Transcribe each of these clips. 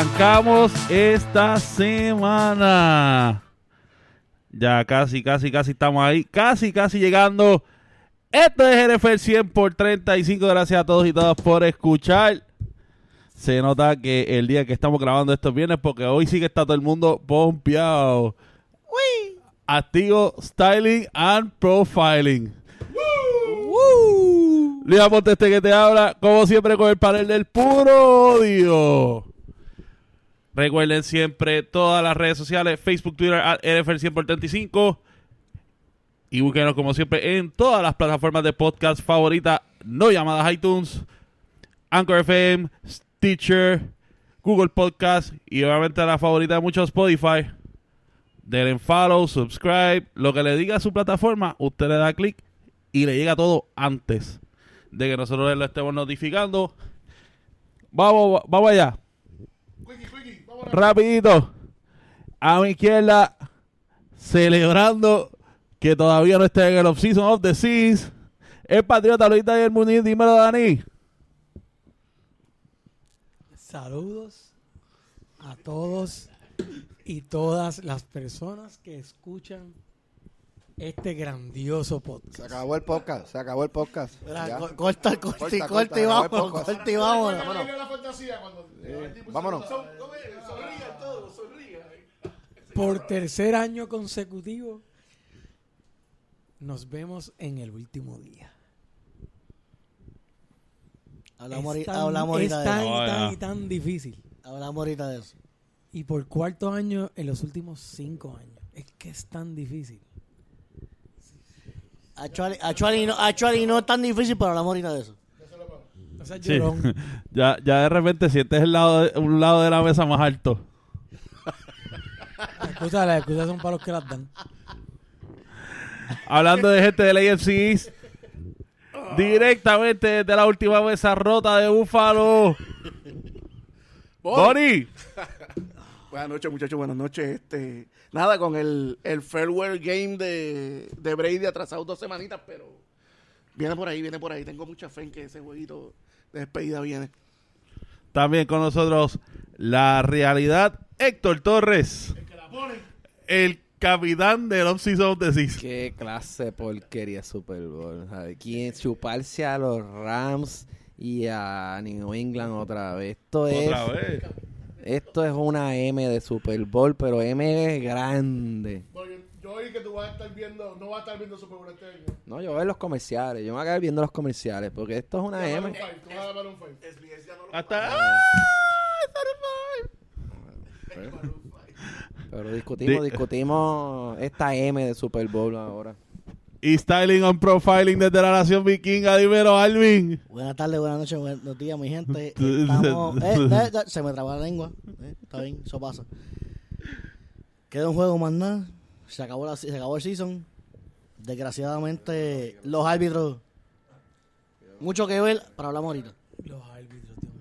Arrancamos esta semana. Ya casi, casi, casi estamos ahí. Casi, casi llegando. Esto es NFL 100 por 35. Gracias a todos y todas por escuchar. Se nota que el día que estamos grabando esto viene porque hoy sí que está todo el mundo pompeado. Activo Styling and Profiling. Luis Aponte este que te habla, como siempre, con el panel del puro odio. Recuerden siempre todas las redes sociales, Facebook, Twitter, at NFL 100 por 35. Y búsquenos como siempre en todas las plataformas de podcast favoritas, no llamadas iTunes, Anchor FM, Stitcher, Google Podcast y obviamente la favorita de muchos Spotify. Denle follow, subscribe, lo que le diga a su plataforma, usted le da clic y le llega todo antes de que nosotros lo estemos notificando. Vamos, vamos allá. Rapidito. A mi izquierda, celebrando que todavía no está en el off-season of the seas. El patriota Luis Daniel Muniz, dímelo, Dani. Saludos a todos y todas las personas que escuchan este grandioso podcast. Se acabó el podcast, se acabó el podcast. Co- Corta, corta, Corta, y corta, y podcast. corta y vamos. Vámonos. Vámonos. Por tercer año consecutivo, nos vemos en el último día. Hablamos, Es ahorita- tan- hablamos es ahorita tan de y Oh, tan y tan difícil. Hablamos ahorita de eso. Y por cuarto año en los últimos cinco años. Es que es tan difícil. Actually, actually no, actually no es tan difícil, pero hablamos ahorita de eso. O sea, Sí. ya, ya de repente sientes el lado de- un lado de la mesa más alto. Las excusas, las excusas son para los que las dan. Hablando de gente del AFC directamente desde la última mesa rota de Búfalo. Bonnie. Buenas noches, muchachos, buenas noches. Este, nada, con el, el farewell game de, de Brady atrasado dos semanitas, pero viene por ahí, viene por ahí. Tengo mucha fe en que ese jueguito de despedida viene. También con nosotros la realidad, Héctor Torres. El capitán del Off-Season of the Seas. Qué clase de porquería Super Bowl. ¿sabes? ¿Quién chuparse a los Rams y a New England otra vez? Esto Otra es vez. Esto es una M de Super Bowl, pero M es grande. yo oí que tú vas a estar viendo, no vas a estar viendo Super Bowl este año. No, yo voy a ver los comerciales. Yo me voy a quedar viendo los comerciales porque esto es una M. Hasta. Pero discutimos, Di- discutimos esta M de Super Bowl ahora. Y Styling and Profiling desde la Nación Vikinga. Dímelo, Alvin. Buenas tardes, buenas noches, buenos días, mi gente. Estamos, eh, eh, se me traba la lengua. Eh, está bien, eso pasa. Queda un juego más nada. Se acabó, la, se acabó el season. Desgraciadamente, los árbitros. Mucho que ver, pero hablamos ahorita. Los árbitros, Dios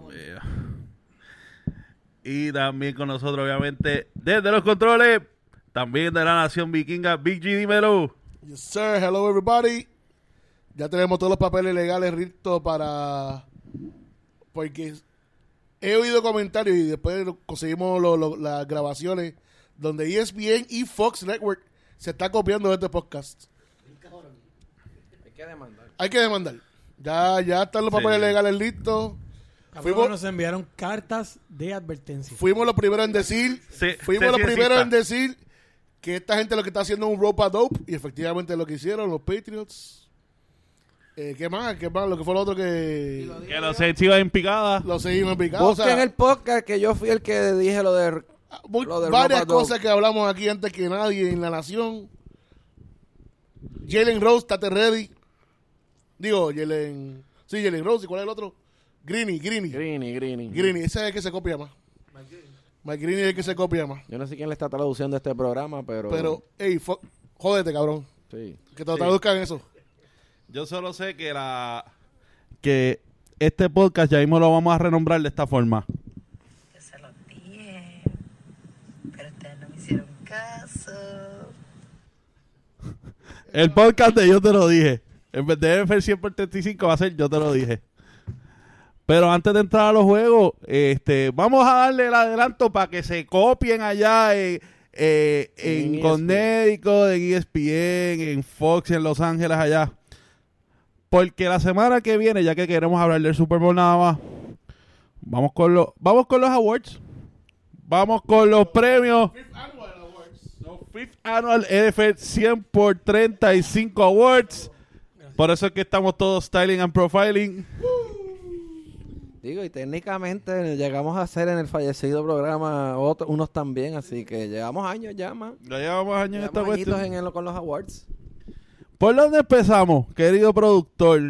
mío. Y también con nosotros, obviamente, desde los controles, también de la Nación Vikinga, Big G, dímelo. Yes, sir. Hello, everybody. Ya tenemos todos los papeles legales listos para... Porque he oído comentarios y después conseguimos lo- lo- las grabaciones donde ESPN y Fox Network se está copiando de este podcast. Hay que demandar. Hay que demandar. Ya, ya están los Sí. papeles legales listos. Fuimos- nos enviaron cartas de advertencia. Fuimos los primeros en decir... Sí, fuimos los primeros en decir que esta gente lo que está haciendo es un ropa dope y efectivamente lo que hicieron los Patriots. Eh, ¿Qué más? ¿Qué más? Lo que fue lo otro que... Que los Saints iban en picada. Lo seguimos picados. O Busquen sea, el podcast que yo fui el que dije lo de muy- lo del varias ropa dope. cosas que hablamos aquí antes que nadie en la nación. Jalen Rose, estate ready. Digo, Jalen... Sí, Jalen Rose. ¿Y cuál es el otro? Greeny, Greeny. Greeny, Greeny. Greeny, ese es el que se copia más. Mike Greeny es el que se copia más. Yo no sé quién le está traduciendo este programa, pero... Pero, hey, fo- jódete, cabrón. Sí. Que te traduzcan eso. Yo solo sé que la que este podcast ya mismo lo vamos a renombrar de esta forma. Yo se los dije, pero ustedes no me hicieron caso. El podcast de Yo Te Lo Dije. En vez de NFL 100 por 35 va a ser Yo Te Lo Dije. Pero antes de entrar a los juegos, este, vamos a darle el adelanto para que se copien allá en, eh, en En Connecticut, en E ESPN, en Fox, en Los Ángeles, allá. Porque la semana que viene, ya que queremos hablar del Super Bowl nada más, vamos con los, vamos con los awards. Vamos con los premios. Los Fifth Annual NFL 100 por 35 Awards. Por eso es que estamos todos styling and profiling. Digo, y técnicamente llegamos a hacer en el fallecido programa otros, unos también, así que llevamos años ya más. Ya llevamos años en esta cuestión. en el- con los awards. ¿Por dónde empezamos, querido productor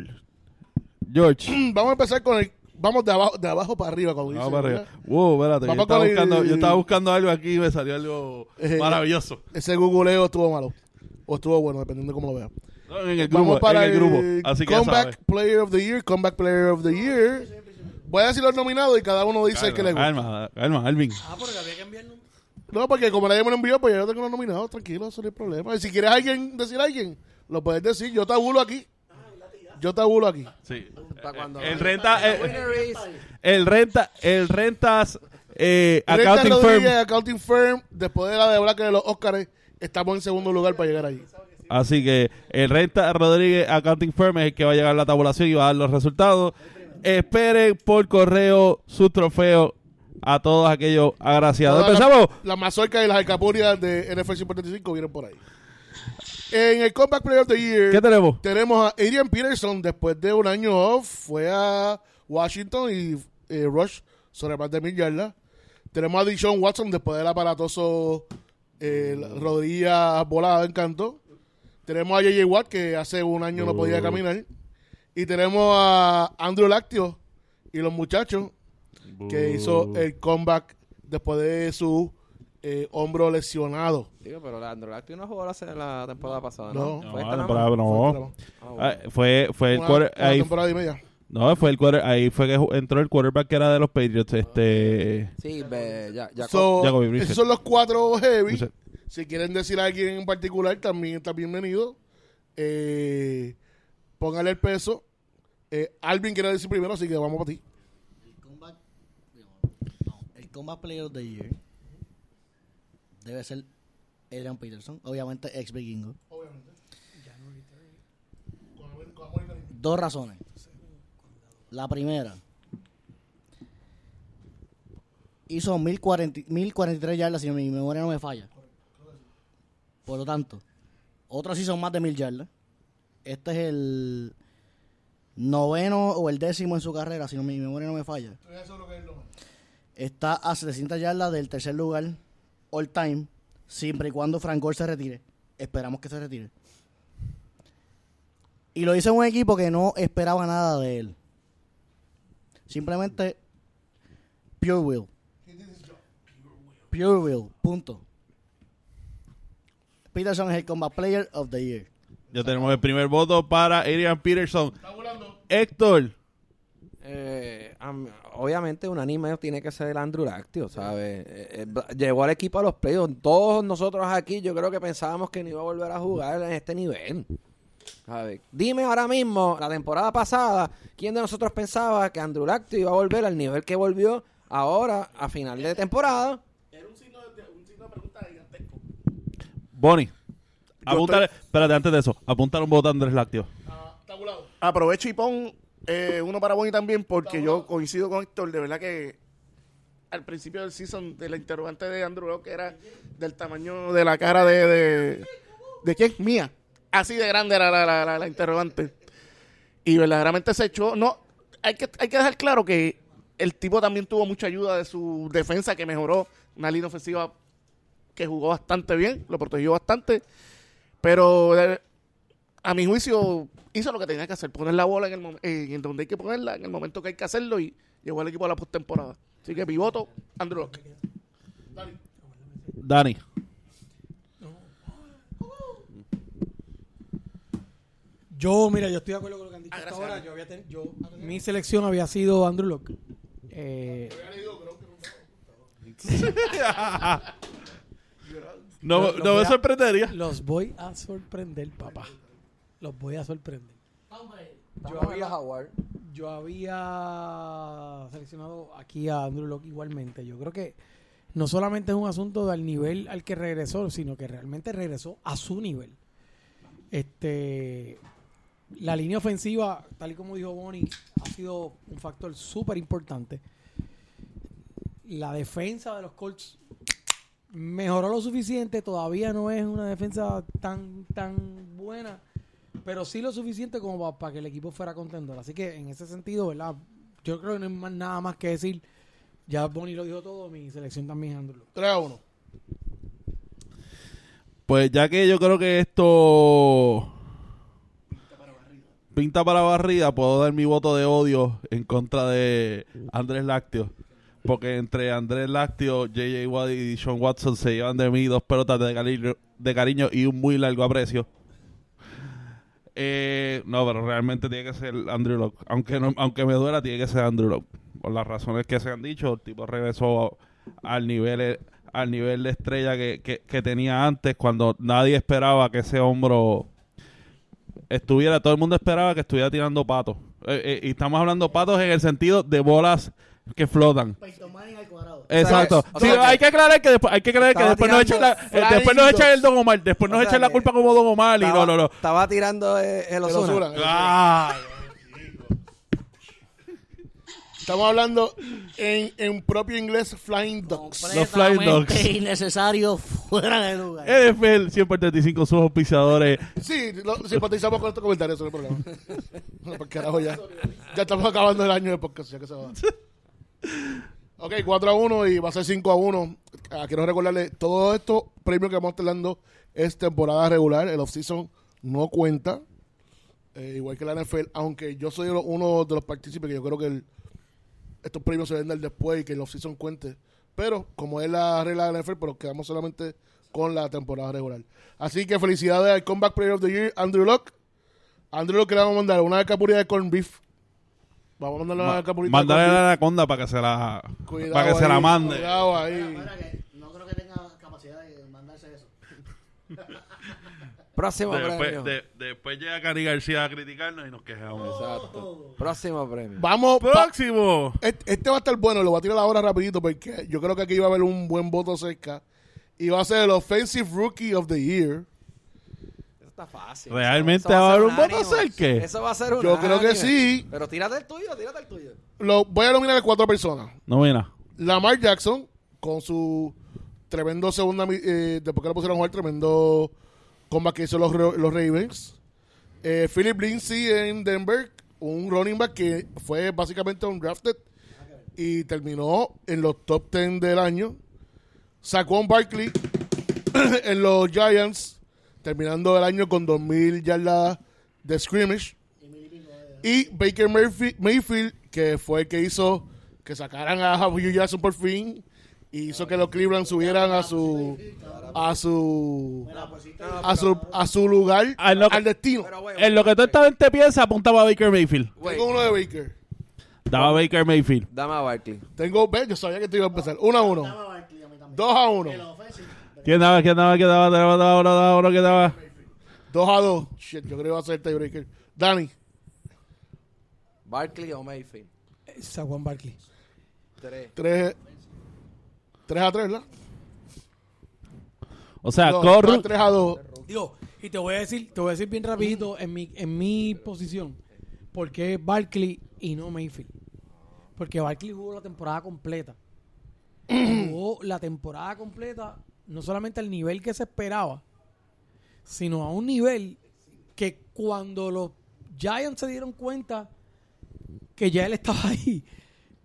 George? Vamos a empezar con el. Vamos de abajo, de abajo para arriba. Como Vamos para arriba. Wow, espérate. Yo estaba, buscando, yo estaba buscando algo aquí y me salió algo Eh, maravilloso. Ese googleo estuvo malo. O estuvo bueno, dependiendo de cómo lo veas. No, en el grupo, Vamos para en el grupo. Así que ya Comeback sabes. Player of the Year, Comeback Player of the Year. Voy a decir los nominados y cada uno dice el que le gusta. Calma, calma, Alvin. Ah, porque había que enviar No, porque como nadie me lo envió, pues yo tengo los nominados, tranquilo, eso no hay problema. Y si quieres alguien decir a alguien, lo puedes decir. Yo tabulo aquí. Yo tabulo aquí. Sí. El renta, el, is- el renta, el rentas eh, Renta accounting Rodríguez, firm. Accounting Firm, después de la de Black de los Oscars, estamos en segundo lugar para llegar ahí. Así que el Renta Rodríguez Accounting Firm es el que va a llegar a la tabulación y va a dar los resultados. Esperen por correo su trofeo a todos aquellos agraciados. Empezamos. Las, las mazorcas y las alcapurias de NFL 135 vienen por ahí. En el Comeback Player of the Year ¿Qué tenemos? tenemos a Adrian Peterson, después de un año off, fue a Washington y eh, Rush sobre más de mil yardas. Tenemos a Dishon Watson, después del aparatoso eh, rodilla volada en canto. Tenemos a J.J. Watt, que hace un año no podía caminar. Y tenemos a Andrew Lactio y los muchachos que hizo el comeback después de su eh, hombro lesionado. Digo, pero la Androlactio no jugó la, la temporada pasada, ¿no? No. No, Fue esta la temporada no. Ah, bueno. Ah, fue fue el Una- quarter- una ahí, temporada y media. no fue el quarter- ahí fue que entró el quarterback que era de los Patriots este Sí, ya, ya So, Jacoby Brissett. esos son los cuatro heavy. Brissett. Si quieren decir a alguien en particular, también está bienvenido. Eh, póngale el peso. Eh, Alvin quiere decir primero, así que vamos para ti. El comeback, no, el comeback player of the year debe ser Adrian Peterson, obviamente ex vikingo. Dos razones. La primera, hizo 1040 1043 yardas, si mi memoria no me falla. Por lo tanto, otros sí son más de 1000 yardas. Este es el noveno o el décimo en su carrera, si no, mi memoria no me falla. Está a 700 yardas del tercer lugar all time, siempre y cuando Frank Gore se retire. Esperamos que se retire. Y lo hizo en un equipo que no esperaba nada de él. Simplemente pure will. Pure will, punto. Peterson es el combat player of the year. Ya tenemos el primer voto para Adrian Peterson. Héctor, Eh, am- obviamente un anime tiene que ser el Andrew Lactio, ¿sabes? Eh, eh, ba- llegó al equipo a los playoffs. Todos nosotros aquí yo creo que pensábamos que no iba a volver a jugar en este nivel. ¿sabes? Dime ahora mismo, la temporada pasada, ¿quién de nosotros pensaba que Andrew Lactio iba a volver al nivel que volvió ahora a final de temporada? Bonnie. Apúntale, espérate, antes de eso, apúntale un voto a Andrés Lácteo. Aprovecho y pon eh, uno para Bonnie también, porque yo coincido con Héctor. De verdad que al principio del season, de la interrogante de Andrew Locke era del tamaño de la cara de. ¿De, ¿de quién? Mía. Así de grande era la, la- la- la interrogante. Y verdaderamente se echó. No, hay que, hay que dejar claro que el tipo también tuvo mucha ayuda de su defensa, que mejoró. Una línea ofensiva que jugó bastante bien, lo protegió bastante. Pero eh, a mi juicio hizo lo que tenía que hacer, poner la bola en el mom- en donde hay que ponerla, en el momento que hay que hacerlo y llevó al equipo a la postemporada. Así que pivoto, Andrew Locke. Dani. Yo, mira, yo estoy de acuerdo con lo que han dicho hasta ahora. Yo había ten- yo- mi selección había sido Andrew Locke. Eh, No, Lo- lo no voy me a- sorprendería. los voy a sorprender, papá. Los voy a sorprender. Yo había, yo había seleccionado aquí a Andrew Locke igualmente. Yo creo que no solamente es un asunto del nivel al que regresó, sino que realmente regresó a su nivel. Este, la línea ofensiva, tal y como dijo Bonnie, ha sido un factor súper importante. La defensa de los Colts mejoró lo suficiente, todavía no es una defensa tan, tan buena, pero sí lo suficiente como para que el equipo fuera contendor. Así que en ese sentido, ¿verdad? Yo creo que no hay más, nada más que decir. Ya Bonnie lo dijo todo, mi selección también es Andrew Luck. 3 a 1. Pues ya que yo creo que esto pinta para barrida, puedo dar mi voto de odio en contra de Andrés Lácteo. Porque entre Andrés Lácteo, JJ Watt y Sean Watson se llevan de mí dos pelotas de cariño, y un muy largo aprecio. Eh, no, pero realmente tiene que ser Andrew Locke. Aunque, no, aunque me duela, tiene que ser Andrew Locke. Por las razones que se han dicho, el tipo regresó al nivel al nivel de estrella que, que, que tenía antes, cuando nadie esperaba que ese hombro estuviera, todo el mundo esperaba que estuviera tirando patos. Eh, eh, y estamos hablando patos en el sentido de bolas que flotan. Al cuadrado. Exacto. o Sí, sea hay que aclarar que después, hay que aclarar que después nos echan la, eh, después nos echan el Don Omar, después nos O sea echan la culpa como Don Omar y no, no, no. Estaba tirando eh, el El el. Ah, Estamos hablando en, en propio inglés Flying Ducks. Los Flying Dogs. innecesario, fuera de lugar. NFL 100 por 35 sus auspiciadores. Sí, lo, simpatizamos con estos comentarios, eso no hay problema. No, por carajo ya. Ya estamos acabando el año de podcast, ya que se va. Ok, 4 a 1 y va a ser 5 a 1. Ah, quiero recordarle, todo esto premio que vamos a dando es temporada regular. El off-season no cuenta. Eh, igual que la NFL, aunque yo soy uno de los partícipes que yo creo que estos premios se dar después y que el off-season cuente. Pero, como es la regla de la NFL, pero quedamos solamente con la temporada regular. Así que felicidades al Comeback Player of the Year, Andrew Locke. Andrew Locke le vamos a mandar una capurilla de corn beef. Vamos a mandarle una capurita Mándale de a la anaconda para que se la. Cuidado para que se la mande. Cuidado ahí. Mira que no creo que tenga capacidad de mandarse eso. Próximo Después, premio. de- después llega Cari García a criticarnos y nos quejamos. Exacto. Próximo premio. Vamos, Próximo. Este, este va a estar bueno, lo voy a tirar ahora rapidito porque yo creo que aquí va a haber un buen voto cerca. Y va a ser el Offensive Rookie of the Year. Está fácil. ¿Realmente Eso va a haber un voto cerque? Eso va a ser un Yo creo que sí. Pero tírate el tuyo, tírate el tuyo. Lo, voy a nominar a cuatro personas. No, mira. Lamar Jackson, con su tremendo segunda, eh, después que lo pusieron a jugar, tremendo comeback que hizo los, los Ravens. Eh, Philip Lindsay en Denver, un running back que fue básicamente un drafted y terminó en los top 10 del año. Saquon Barkley en los Giants, terminando el año con 2.000 yardas de scrimmage. Y Baker Mayfield, Mayfield, que fue el que hizo que sacaran a Hugh Jackson por fin y hizo que los Cleveland subieran a su a su a su, a su lugar Ah, lo que- al destino. Pero, güey, En lo que toda esta gente piensa, apuntaba a Baker Mayfield. Tengo uno de Baker. Daba a Baker Mayfield. Dame a Barkley. Tengo, ve, yo sabía que te iba a empezar. Uno a uno. Dos a uno. ¿Quién daba? ¿Quién daba? ¿Quién daba? ¿Quién daba? ¿Quién daba? ¿Quién daba? ¿Quién daba? Dos a dos. Shit, yo creo que va a ser tiebreaker. Dani. Barkley o Mayfield. Saquon Barkley. Tres. Tres, tres a tres, ¿verdad? O sea, No, Corru... tres a dos. Digo, y te voy a decir, te voy a decir bien rapidito en mi, en mi posición, ¿por qué Barkley y no Mayfield? Porque Barkley jugó la temporada completa. jugó la temporada completa, no solamente al nivel que se esperaba, sino a un nivel que cuando los Giants se dieron cuenta que ya él estaba ahí,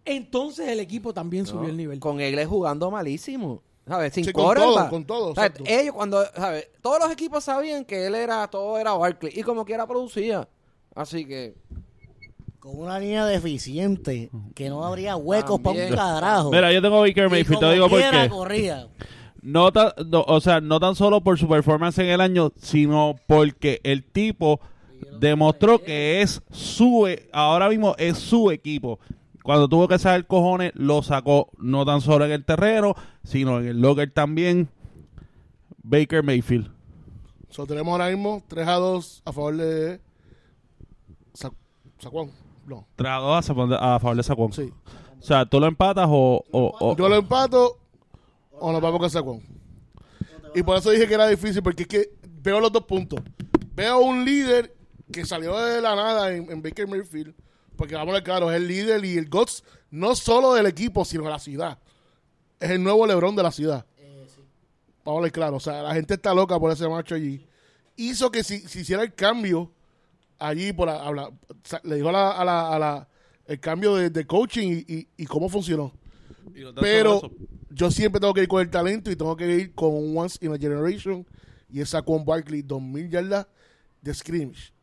entonces el equipo también subió el nivel. Con Egle jugando malísimo. ¿Sabes? Sin Sí, con todo, con todo, ¿Sabes? exacto. Ellos cuando, ¿sabes? Todos los equipos sabían que él era, todo era Barkley. Y como quiera producía. Así que, Con una línea deficiente, que no habría huecos para un carajo. Mira, yo tengo a Baker Y Mayfield. Te digo por qué. corría. No, ta- no, o sea, no tan solo por su performance en el año, sino porque el tipo demostró que es su, e- ahora mismo es su equipo. Cuando tuvo que sacar cojones, lo sacó no tan solo en el terreno, sino en el locker también. Baker Mayfield. So, tenemos ahora mismo 3 a 2 a favor de Sa Saquon No. 3 a 2 a, favor de- a favor de Saquon. Sí. O sea, tú lo empatas o... o, o- Yo lo empato o nos vamos con Saquon. Y por eso dije que era difícil, porque es que veo los dos puntos. Veo un líder que salió de la nada en, en Baker Mayfield, porque vamos a ver claro, es el líder y el GOTS no solo del equipo, sino de la ciudad. Es el nuevo Lebrón de la ciudad. Vamos a ver claro, o sea, la gente está loca por ese macho allí. Hizo que si, si hiciera el cambio allí, por la- sea, le dijo a la, a la- a la- el cambio de, de coaching y- y- y cómo funcionó. Pero yo siempre tengo que ir con el talento y tengo que ir con Once in a Generation. Y esa con Barkley, 2000 yardas de scrimmage.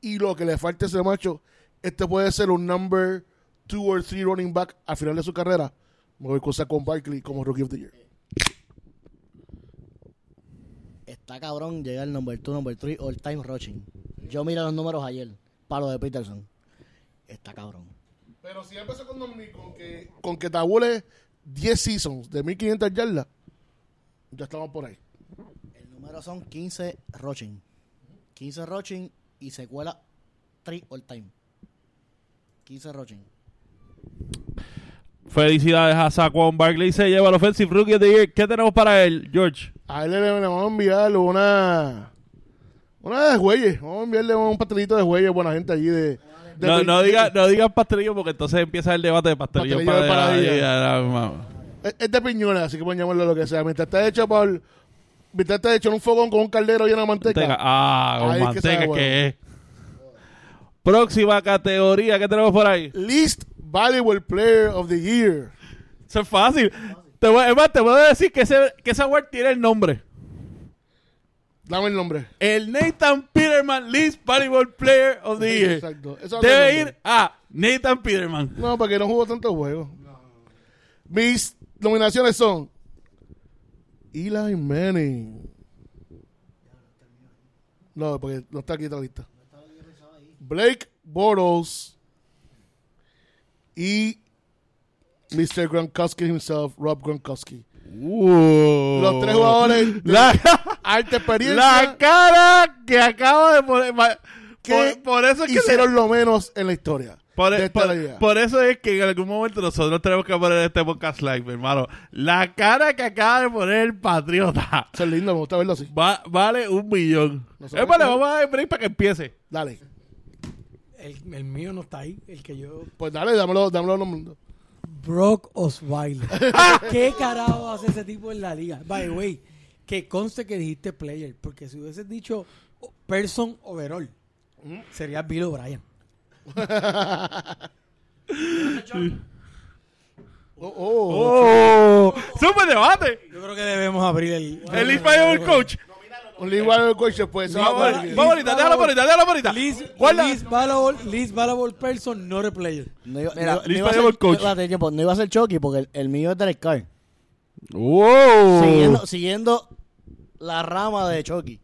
Y lo que le falta a ese macho, este puede ser un number two or three running back al final de su carrera. Me voy con Saquon Barkley como Rookie of the Year. Está cabrón llegar al number 2, number 3, all time rushing. Yo miré los números ayer, para lo de Peterson. Está cabrón. Pero si empezó con, Dominic, con que, con que tabule 10 seasons de 1500 yardas, ya estamos por ahí. El número son 15 rushing. 15 rushing y secuela 3 all time. 15 rushing. Felicidades a Saquon Barkley. Se lleva el Offensive Rookie of the Year. ¿Qué tenemos para él, George? A él le, le vamos a enviar una. Una de jueyes. Vamos a enviarle un pastelito de jueyes buena gente allí de. De- No, no digas no digas pastelillo porque entonces empieza el debate de pastelillo. Para- ahí, ahí, Es, es de piñones, así que pueden llamarlo lo que sea. Mientras está hecho por. Mientras está hecho en un fogón con un caldero lleno de manteca. Manteca. Ah, con que sabe manteca bueno. que es. Próxima categoría, ¿qué tenemos por ahí? Least Valuable Player of the Year. Eso es fácil. Te voy, es más, te voy a decir que ese, que ese award tiene el nombre. Dame el nombre. El Nathan Peterman Least Valuable Player of the Year. Exacto. Eso Debe ir a Nathan Peterman. No, porque no jugó tantos juegos. Mis nominaciones son Eli Manning. No, porque no está aquí en la lista. Blake Bortles y Mr. Gronkowski himself, Rob Gronkowski. Los tres jugadores de La, alta experiencia la cara que acaba de poner. que Por, por eso es que hicieron lo menos en la historia. Por, de esta por- eso es que en algún momento nosotros tenemos que poner este podcast live, mi hermano. La cara que acaba de poner el patriota Eso es lindo, me gusta verlo así. va- vale un millón. Nosotros- Es vale, vamos a dar break para que empiece. Dale. El, el mío no está ahí. El que yo. Pues dale, dámelo, dámelo los nombres. Brock Osweiler. ¿Qué carajo hace ese tipo en la liga? By the way, que conste que dijiste player, porque si hubieses dicho person overall, sería Bill O'Brien. Oh, oh. ¡Oh! ¡Super debate! Yo creo que debemos abrir el. El Inspired Coach. Un igual coche, pues. eso Vamos, ahorita, déjalo por ahorita, déjalo por ahorita. Valuable, least valuable person. No iba, Mira, no, no Luis iba a coach. espérate, tiempo, no iba a ser Chucky porque el, el mío es Derek Carr. ¡Wow! Siguiendo, siguiendo la rama de Chucky.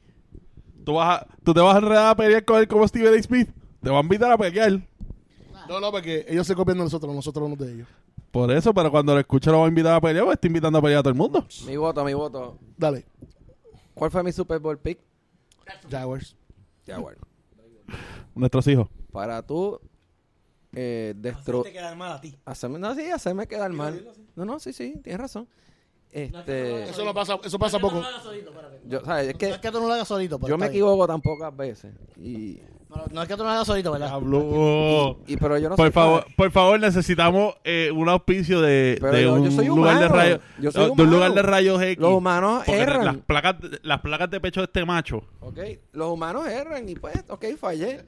¿Tú, vas a- tú te vas a enredar a pelear con él como Steven A. Smith. Te va a invitar a pelear. No, no, porque ellos se copian de nosotros, nosotros no de ellos. Por eso, pero cuando lo escuche lo va a invitar a pelear, pues está invitando a pelear a todo el mundo. Mi voto, mi voto. Dale, ¿Cuál fue mi Super Bowl pick? Jaguars. Bueno. Nuestros hijos. Para tú eh, quedar mal a ti. hacerme, no, sí, hacerme quedar mal. No, no, sí, sí, tienes razón. Este, Eso no pasa, eso pasa poco. yo, ¿sabes? Es No que es que tú no lo hagas solito, pero yo me equivoco tan pocas veces. Y, No, no es que tú no lo hagas solito, ¿verdad? Habló. y pero yo no Por soy favor, por favor, necesitamos eh, un auspicio de, Pero de yo- yo un soy lugar de humano. rayos, Yo soy de un lugar de rayos X. Los humanos Porque erran. Las placas, las placas de pecho de este macho. Ok, los humanos erran y pues, ok, fallé.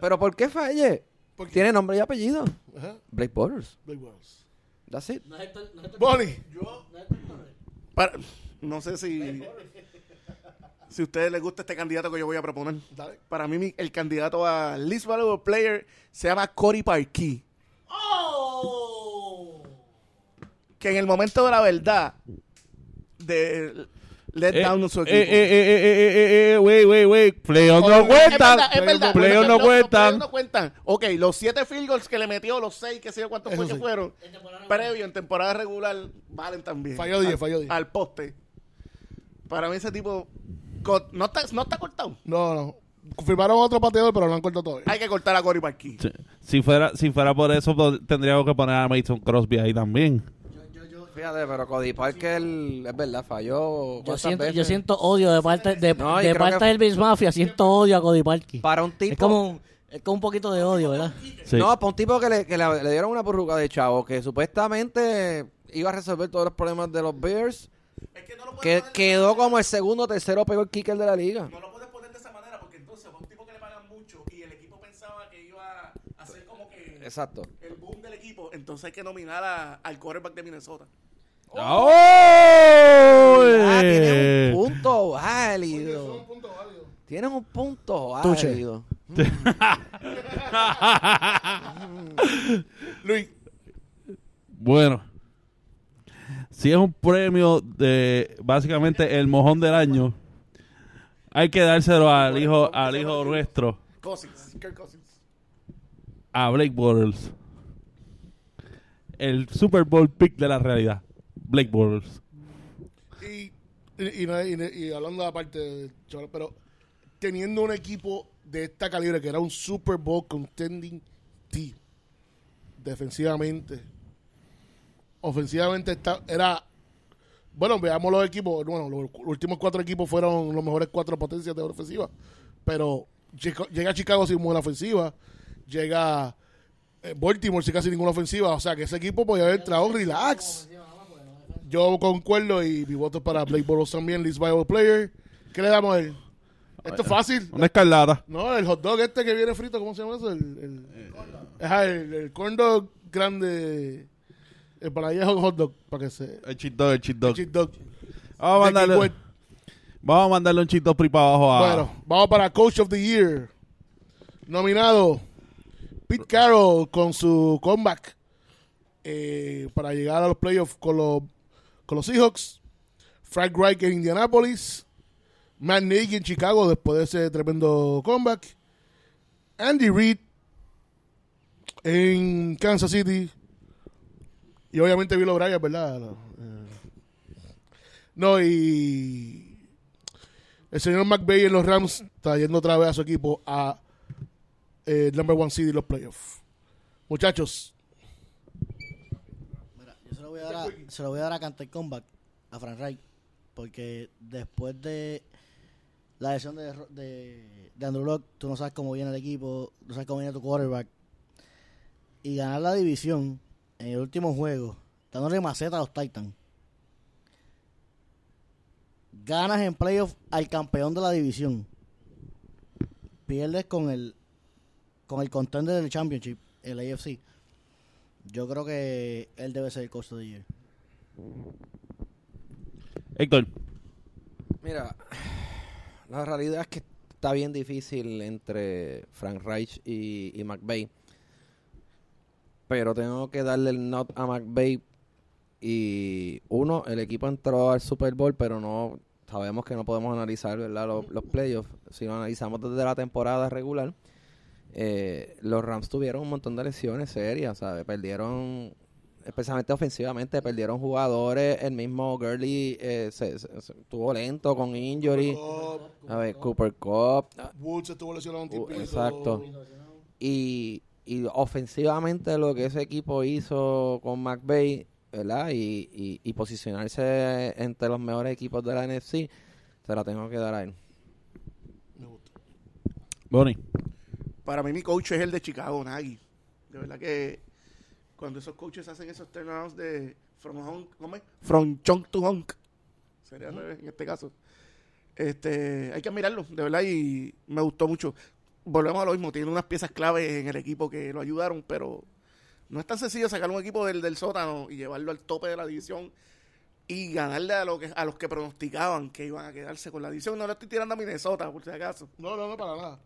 Pero ¿por qué fallé? Tiene nombre y apellido. Ajá. Blake Borders. Blake Bortles. That's it. Bonnie. Para- no sé si, si a ustedes les gusta este candidato que yo voy a proponer. Dale. Para mí, el candidato a Least Valuable Player se llama Cory Parkey. Que en el momento de la verdad, de let Eh, down su eh, equipo. eh, eh, eh, eh, eh, eh, wait, wait, wait. Playoffs Oye, no cuentan. Playoffs no cuentan. no cuentan. Ok, los siete field goals que le metió, los seis, que sé yo cuántos fue que fueron, previo en temporada regular, valen también. Falló diez, Al- falló diez. Al poste. Para mí ese tipo no está, no está cortado. No, no. Firmaron otro pateador, pero no han cortado todavía. Hay que cortar a Cory Parkey. Sí. Si fuera, si fuera por eso, pues, tendríamos que poner a Mason Crosby ahí también. Fíjate, pero Cody Parker, es verdad, falló. Yo ¿cuántas siento, yo siento odio de parte de, No, de parte que- del Bills Mafia, siento odio a Cody Parkey. Para un tipo. Es como, es como un poquito de odio, ¿verdad? Sí. No, para un tipo que, le, que le, le dieron una burruca de chavo, que supuestamente iba a resolver todos los problemas de los Bears, Es que no lo puedes que poner- quedó como el segundo o tercero peor kicker de la liga. No lo puedes poner de esa manera porque entonces fue un tipo que le pagan mucho y el equipo pensaba que iba a hacer como que Exacto. el boom del equipo. Entonces hay que nominar a- al quarterback de Minnesota. ¡Oh! Ah, tienes Eh. un punto válido. Tienes un punto válido. Luis, Bueno, si es un premio de básicamente el mojón del año, hay que dárselo al hijo, al hijo nuestro, Cousins, a Blake Bortles. El Super Bowl pick de la realidad, Blake Bortles. y, y, y, y- hablando aparte pero teniendo un equipo de esta calibre que era un Super Bowl contending team defensivamente ofensivamente está, era bueno veamos los equipos bueno los últimos cuatro equipos fueron los mejores cuatro potencias de ofensiva pero llega Chicago sin buena ofensiva llega eh, Baltimore sin casi ninguna ofensiva o sea que ese equipo podía haber entrado relax yo concuerdo y mi voto es para Blake Bortles también, least viable player. ¿Qué le damos a él? Esto es fácil. Una escarlata. No, el hot dog este que viene frito, ¿cómo se llama eso? El, el, el, el corn dog grande. El para allá es un hot dog, para que se... El cheat dog, el cheat El dog. cheat dog. Vamos a mandarle, vamos a mandarle un cheat dog por para abajo a... Bueno, vamos para Coach of the Year. Nominado Pete Carroll con su comeback eh, para llegar a los playoffs con los, con los Seahawks. Frank Reich en Indianapolis. Matt Nagy en Chicago después de ese tremendo comeback. Andy Reid en Kansas City. Y obviamente Bill O'Brien, ¿verdad? No, eh, no, y el señor McVay en los Rams está yendo otra vez a su equipo a eh, number one seed en los playoffs. Muchachos, yo se lo voy a dar a, se lo voy a, dar a Canter Comeback, a Frank Reich, porque después de la lesión de, de, de Andrew Luck, tú no sabes cómo viene el equipo, no sabes cómo viene tu quarterback. Y ganar la división en el último juego, dándole maceta a los Titans. Ganas en playoff al campeón de la división. Pierdes con el con el contender del championship, el AFC. Yo creo que él debe ser el costo de year. Héctor. Mira, la realidad es que está bien difícil entre Frank Reich y, y McVay. Pero tengo que darle el not a McVay. Y uno, el equipo entró al Super Bowl, pero no sabemos que no podemos analizar ¿verdad? Los, los playoffs. Si lo analizamos desde la temporada regular, eh, los Rams tuvieron un montón de lesiones serias, ¿sabes? Perdieron, especialmente ofensivamente, perdieron jugadores. El mismo Gurley eh, se, se- se- estuvo lento con injury. A ver, Cooper Cup. Woods estuvo lesionado un Uh, exacto. Y, y ofensivamente lo que ese equipo hizo con McVay, ¿verdad? Y, y, y posicionarse entre los mejores equipos de la NFC, se la tengo que dar a él. Bonnie. Para mí mi coach es el de Chicago, Nagy. De verdad que cuando esos coaches hacen esos turnarounds de from home, ¿cómo es? From chunk to honk. Sería revés en este caso. Este, hay que admirarlo, de verdad, y me gustó mucho. Volvemos a lo mismo, tiene unas piezas clave en el equipo que lo ayudaron, pero no es tan sencillo sacar un equipo del, del sótano y llevarlo al tope de la división y ganarle a, lo que, a los que pronosticaban que iban a quedarse con la división. No le estoy tirando a Minnesota, por si acaso. No, no, no, para nada.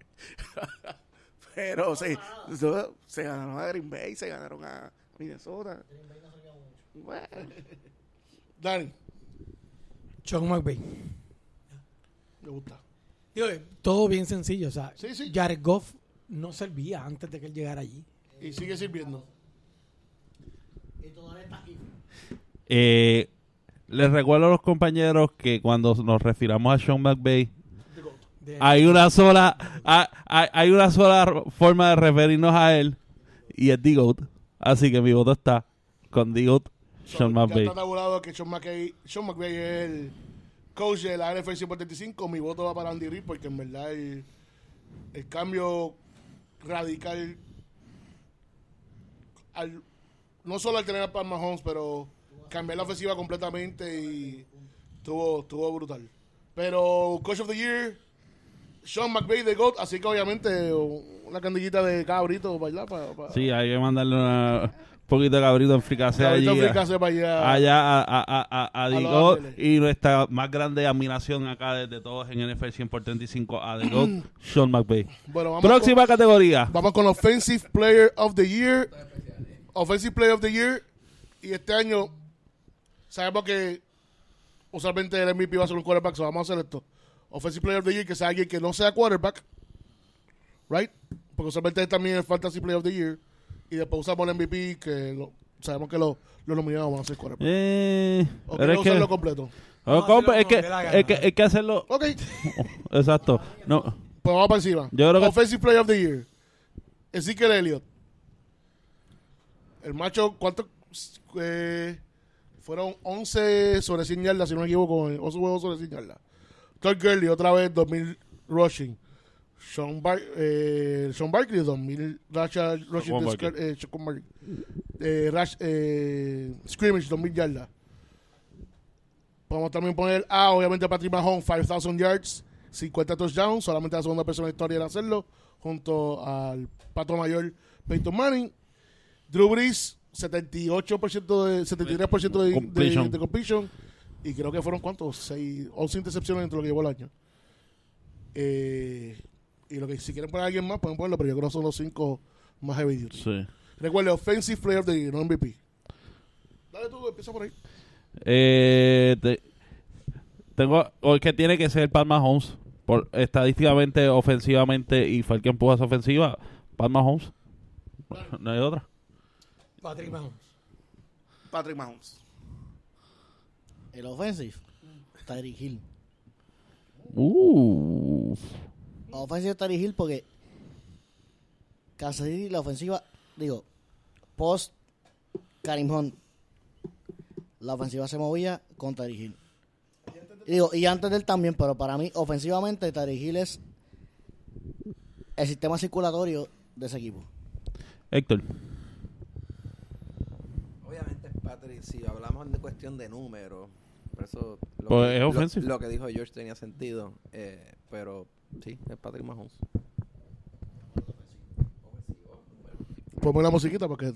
Pero sí, so- se ganaron a Green Bay, se ganaron a Minnesota. Bueno, Dani, Sean McVay. me gusta. Digo, eh, todo bien sencillo. O sea, Sí, sí. Jared Goff no servía antes de que él llegara allí. Y sigue sirviendo. Eh, les recuerdo a los compañeros que cuando nos refiramos a Sean McVay, hay una sola hay, una sola forma de referirnos a él y es D-Goat. Así que mi voto está con D-Goat, Sean Ya McVay. está tabulado que Sean McVay, Sean McVay es el coach de la NFL 175. Mi voto va para Andy Reid porque en verdad el, cambio radical al, no solo al tener a Pat Mahomes, pero cambiar la ofensiva completamente y estuvo, estuvo brutal. Pero Coach of the Year, Sean McVay de GOAT, así que obviamente una candillita de cabrito para allá. Para, Sí, hay que mandarle una- un poquito de cabrito en fricase allí. fricase para allá. allá a, a, a, a, y nuestra más grande admiración acá desde todos en NFL 100 por 35 a D-Goat, Sean McVay. Bueno, vamos Próxima categoría. Vamos con Offensive Player of the Year. Offensive Player of the Year. Y este año sabemos que usualmente el MVP va a ser un quarterback, so vamos a hacer esto. Offensive Player of the Year, que sea alguien que no sea quarterback. Right? Porque usualmente también el Fantasy Player of the Year. Y después usamos el MVP, que lo- sabemos que los lo nominados van a ser quarterback. Eh, O pero es que, hacerlo completo. Oh, Vamos a compa, hacerlo es, que, es que hay que hacerlo. Ok, Exacto. No. pues vamos para encima. Yo creo que- Offensive Player of the Year. Ezekiel Elliott. El macho, ¿cuánto? Eh, fueron 11 sobre 100 yardas, si no me equivoco, 11 juegos sobre 100 yardas. Todd Gurley, otra vez 2000 rushing. Sean, Bar eh, Sean Barkley, 2000 Rasha rushing. Saquon de Barkley. Scar- eh. Eh, Rash- eh, scrimmage, 2000 yardas. Podemos también poner a, obviamente, Patrick Mahomes, 5000 yards, 50 touchdowns, solamente la segunda persona en la historia en hacerlo, junto al pato mayor Peyton Manning. Drew Brees, 78% de, 73% de, de, Completion. de completion. Y creo que fueron, ¿cuántos? 6, 11 intercepciones entre lo que llevó el año. Eh, y lo que si quieren poner a alguien más, pueden ponerlo, pero yo creo que son los 5 más heavy duty. Sí. Recuerde, Offensive Player of the Year, no MVP. Dale tú, empieza por ahí. Eh, te- tengo o que tiene que ser Pat Mahomes. Por, estadísticamente, ofensivamente, y fue el que empuja esa ofensiva. Pat Mahomes. No hay otra. Patrick Mahomes. Patrick Mahomes. El offensive. Tyreek Hill. Uh. Offensive Tyreek Hill porque Kansas City, la ofensiva, digo, post Karim Hunt, la ofensiva se movía con Hill. Y digo, y antes de él también, pero para mí, ofensivamente, Hill es el sistema circulatorio de ese equipo. Héctor. Obviamente, Patrick, si hablamos de cuestión de números, por eso lo, Pues que, es lo- offensive. lo que dijo George tenía sentido, eh, pero sí, es Patrick Mahomes. Ponme la musiquita porque.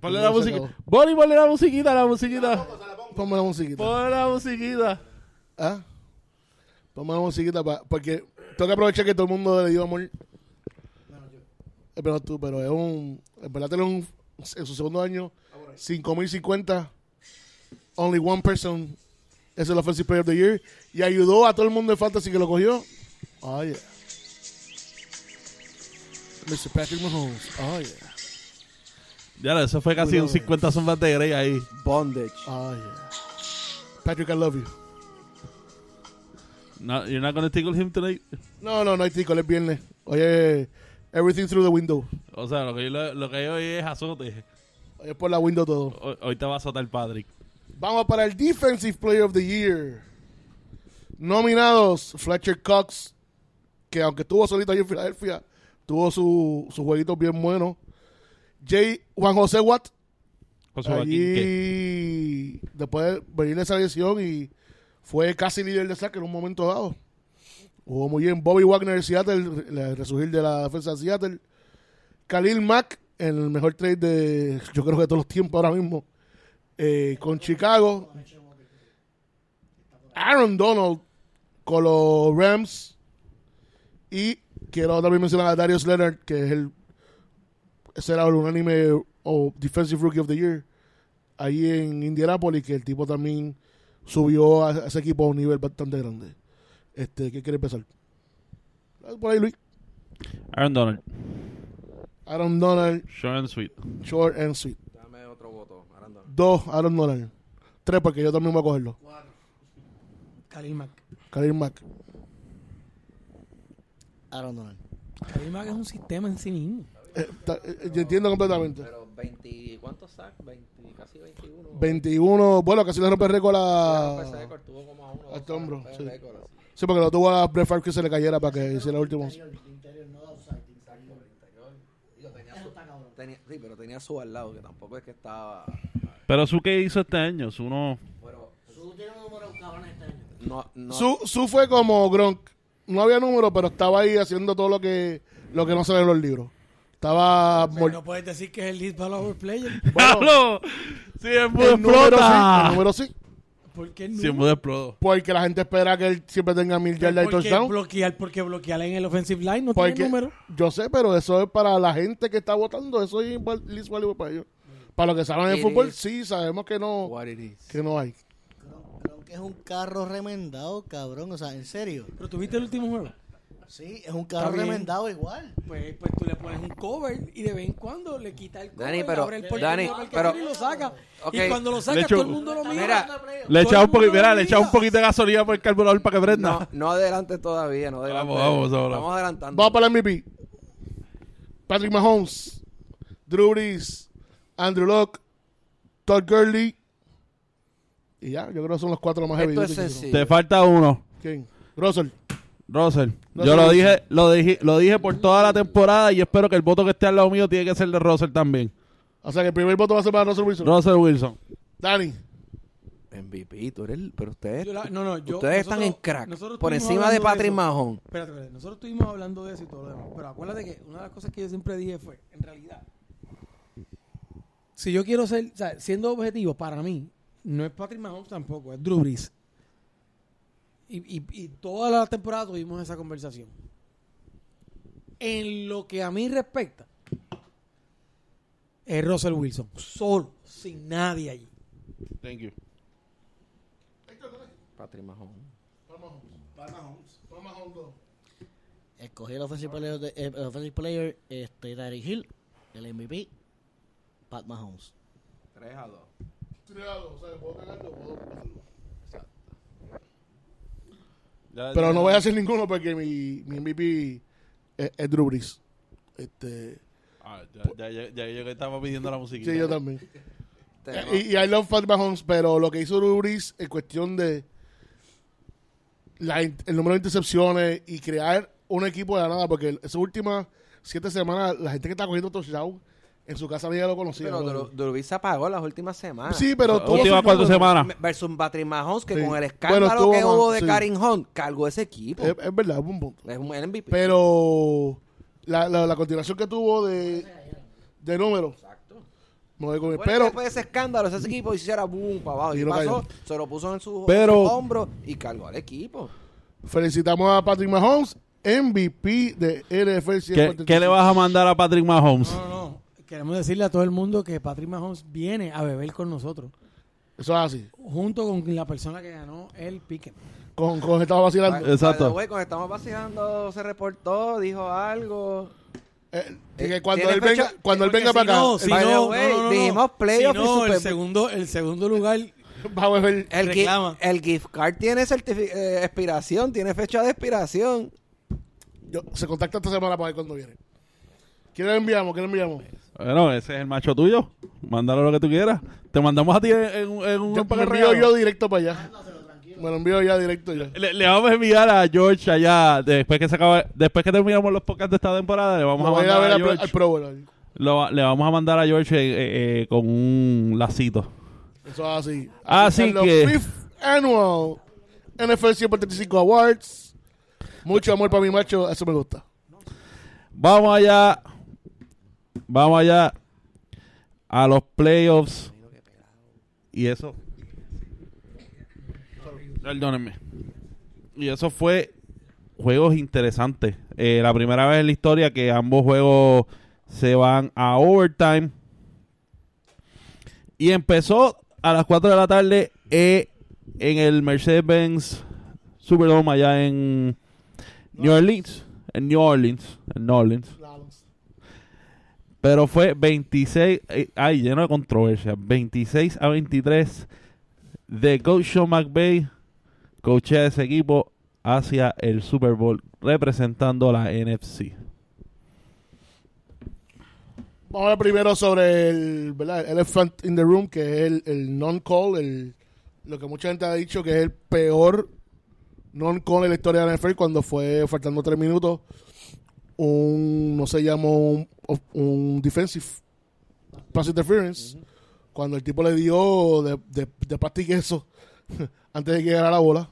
Ponle la musiquita. Bonnie, ponle la musiquita, la musiquita. Ponme la musiquita. Ponle la musiquita. ¿Ah? Ponme la musiquita pa- porque tengo que aprovechar que todo el mundo le dio amor. Pero tú, pero es un. En verdad, tener un. En su segundo año, 5050. Only one person es el Offensive Player of the Year. Y ayudó a todo el mundo de Fantasy que lo cogió. Oh, yeah. Mr. Patrick Mahomes. Oh, yeah. Ya, eso fue casi un 50 sombras de Grey ahí. Bondage. Oh, yeah. Patrick, I love you. No, you're not gonna tickle him tonight. No, no, no hay tico, es viernes. Oye, everything through the window. O sea, lo que yo, lo, lo que yo oí es azote. Oye, por la window todo. Hoy, hoy te va a azotar Patrick. Vamos para el Defensive Player of the Year. Nominados, Fletcher Cox, que aunque estuvo solito ahí en Filadelfia, tuvo su, su jueguito bien bueno. Jay Juan José Watt, allí después de venir de esa lesión y fue casi líder de saque en un momento dado. Jugó muy bien. Bobby Wagner de Seattle, el resurgir de la defensa de Seattle. Khalil Mack, en el mejor trade de, yo creo que de todos los tiempos ahora mismo, eh, con Chicago. Aaron Donald con los Rams. Y quiero también mencionar a Darius Leonard, que es el será el unánime o Defensive Rookie of the Year ahí en Indianapolis, que el tipo también subió a, a ese equipo a un nivel bastante grande. Este, ¿Qué quiere empezar? Dale Por ahí, Luis. Aaron Donald. Aaron Donald, Short and sweet. short and sweet. Dame otro voto, Aranda. Dos, Aaron Donald. Tres, porque yo también voy a cogerlo. Khalil Mack. Khalil Mack. Aaron Donald. Khalil Mack es un sistema en sí mismo. Eh, ta- eh, yo entiendo completamente. Pero 20, ¿cuántos sacks? 20, casi 21. 21, bueno, casi le rompe el récord a... Ese récord tuvo como a uno, este hombro, sí. Sí, porque lo tuvo a Brett Favre que se le cayera para que hiciera el último. Tenía- sí, pero tenía su al lado, que tampoco es que estaba... Pero su que hizo este año, su no. Pero Su tiene un número cabrón este año. no, no, Su, su fue como Gronk. No había número, pero estaba ahí haciendo todo lo que lo que no se ve en los libros. Estaba... Pero no puedes decir que es el lead valor player. ¡Pablo! Sí, el mudo el número sí, el número sí. Porque Sí, el mudo explotó. Porque la gente espera que él siempre tenga mil yardas y porque touchdown. bloquear, porque bloquear en el offensive line no Porque tiene número. yo sé, pero eso es para la gente que está votando. Eso es least valuable para ellos. Para los que saben de fútbol, sí, sabemos que no, what it is. que no hay. Es un carro remendado, cabrón. O sea, en serio. Pero tuviste el último juego. Sí, es un carro remendado igual. Pues, pues tú le pones un cover y de vez en cuando le quita el cover, Dani, pero- abre el Dani, pero- y lo saca. Ok. Y cuando lo Le saca, echo- todo el mundo lo mira. Mira, Le el un, poquito, mira, le echaba un poquito de gasolina por el carburador para que prenda. No, no adelante todavía, no adelante. Vamos, vamos, vamos. Vamos adelantando. Vamos para el MVP. Patrick Mahomes, Drew Brees, Andrew Locke, Todd Gurley. Y ya, yo creo que son los cuatro más Esto evidentes. es que sencillo. Te falta uno. ¿Quién? Russell. Russell. Russell Yo lo dije, lo dije, lo dije por toda la temporada y espero que el voto que esté al lado mío tiene que ser de Russell también. O sea que el primer voto va a ser para Russell Wilson. Russell Wilson. Dani. MVP, tú eres el- pero ustedes, Yo la- no, no, yo- ustedes están en crack por encima de Patrick. Mahomes. Espérate, espérate. Nosotros estuvimos hablando de eso y todo lo demás. Pero acuérdate que una de las cosas que yo siempre dije fue, en realidad, si yo quiero ser, o sea, siendo objetivo, para mí, no es Patrick Mahomes tampoco, es Drew Brees. Y, y, y toda la temporada tuvimos esa conversación. En lo que a mí respecta, es Russell Wilson, solo, sin nadie allí. Thank you. Patrick Mahomes. Escogí el offensive player, de- eh, el offensive player este, Tyreek Hill, el MVP, Pat Mahomes. 3 a 2. Pero no voy a hacer ninguno porque mi, mi MVP es, es Drew Brees. Este, Ah, ya, ya, ya, ya, yo que estaba pidiendo la musiquita. sí, yo también. Y, y I love Patrick Mahomes, pero lo que hizo Drew Brees en cuestión de la el número de intercepciones y crear un equipo de la nada, porque esas últimas siete semanas la gente que está cogiendo touchdown en su casa ya lo conocía. Pero ¿no? Brees se apagó las últimas semanas. Sí, pero Las todos últimas cuatro semanas. Versus Patrick Mahomes, que Sí. con el Bueno, escándalo que más- hubo de sí. Karim Hunt, cargó ese equipo. Es, es verdad, es un punto. es un MVP. Pero la, la, la continuación que tuvo de, de números, Exacto. Bueno, Pero después de ese escándalo, ese equipo hiciera boom para abajo. Y Y, no pasó, cayó. se lo puso en su Pero- hombro y cargó al equipo. felicitamos a Patrick Mahomes, MVP de NFL ¿Qué, 145. qué le vas a mandar a Patrick Mahomes? No, no, no. Queremos decirle a todo el mundo que Patrick Mahomes viene a beber con nosotros. Eso es así. Junto con la persona que ganó el pique. Con, con estaba vacilando. Exacto. Güey, cuando estamos vacilando, se reportó, dijo algo. Eh, Eh, que cuando ¿tiene él venga, fecha? cuando él venga si para acá, no, si no, way, no, no, no, dijimos playoff Si no, el segundo, el segundo lugar va a beber. El, gi- Reclama. el gift card tiene eh, expiración, tiene fecha de expiración. Yo- se contacta esta semana para ver cuándo viene. ¿Quién le enviamos? ¿Quién le enviamos? Bueno, ese es el macho tuyo. Mándalo lo que tú quieras. Te mandamos a ti en, un- en un Yo, envío yo directo para allá. Me lo envío ya directo ya. Le, le vamos a enviar a George allá después que se acabe, después que terminamos los podcasts de esta temporada. Le vamos a voy a mandar ver a al, George. al Pro lo le vamos a mandar a George eh, eh, eh, con un lacito. Eso es así. Así que- Los Fifth Annual NFL 135 Awards. Mucho amor para mi macho. Eso me gusta. Vamos allá. Vamos allá a los playoffs. Y eso. Perdónenme. Y eso fue juegos interesantes. Eh, la primera vez en la historia que ambos juegos se van a overtime. Y empezó a las 4 de la tarde eh, en el Mercedes-Benz Superdome allá en New Orleans. En New Orleans. En New Orleans. Pero fue 26, eh, ay, lleno de controversia. 26 a 23 de Coach Sean McVay, coach de ese equipo, hacia el Super Bowl representando la NFC. Vamos a ver primero sobre el, ¿verdad? el elephant in the room, que es el, el non-call, el, lo que mucha gente ha dicho que es el peor non-call en la historia de la NFL cuando fue faltando tres minutos un, no se llamó un, un defensive pass interference, cuando el tipo le dio de, de, de queso antes de que llegara la bola.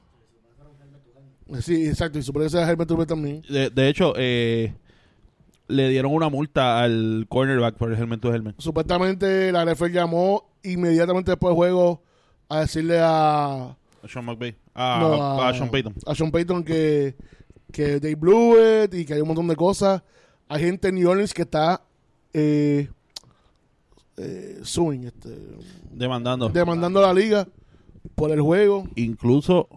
Sí, exacto, y supone que sea Turner también. De, de hecho, eh, le dieron una multa al cornerback por el helmet to helmet. Supuestamente la NFL llamó inmediatamente después del juego a decirle a, A Sean McVay. A, no, a, Sean Payton. a Sean Payton que, que they blew it y que hay un montón de cosas. Hay gente en New Orleans que está eh, eh, suing, este, Demandando. demandando a la liga por el juego. Incluso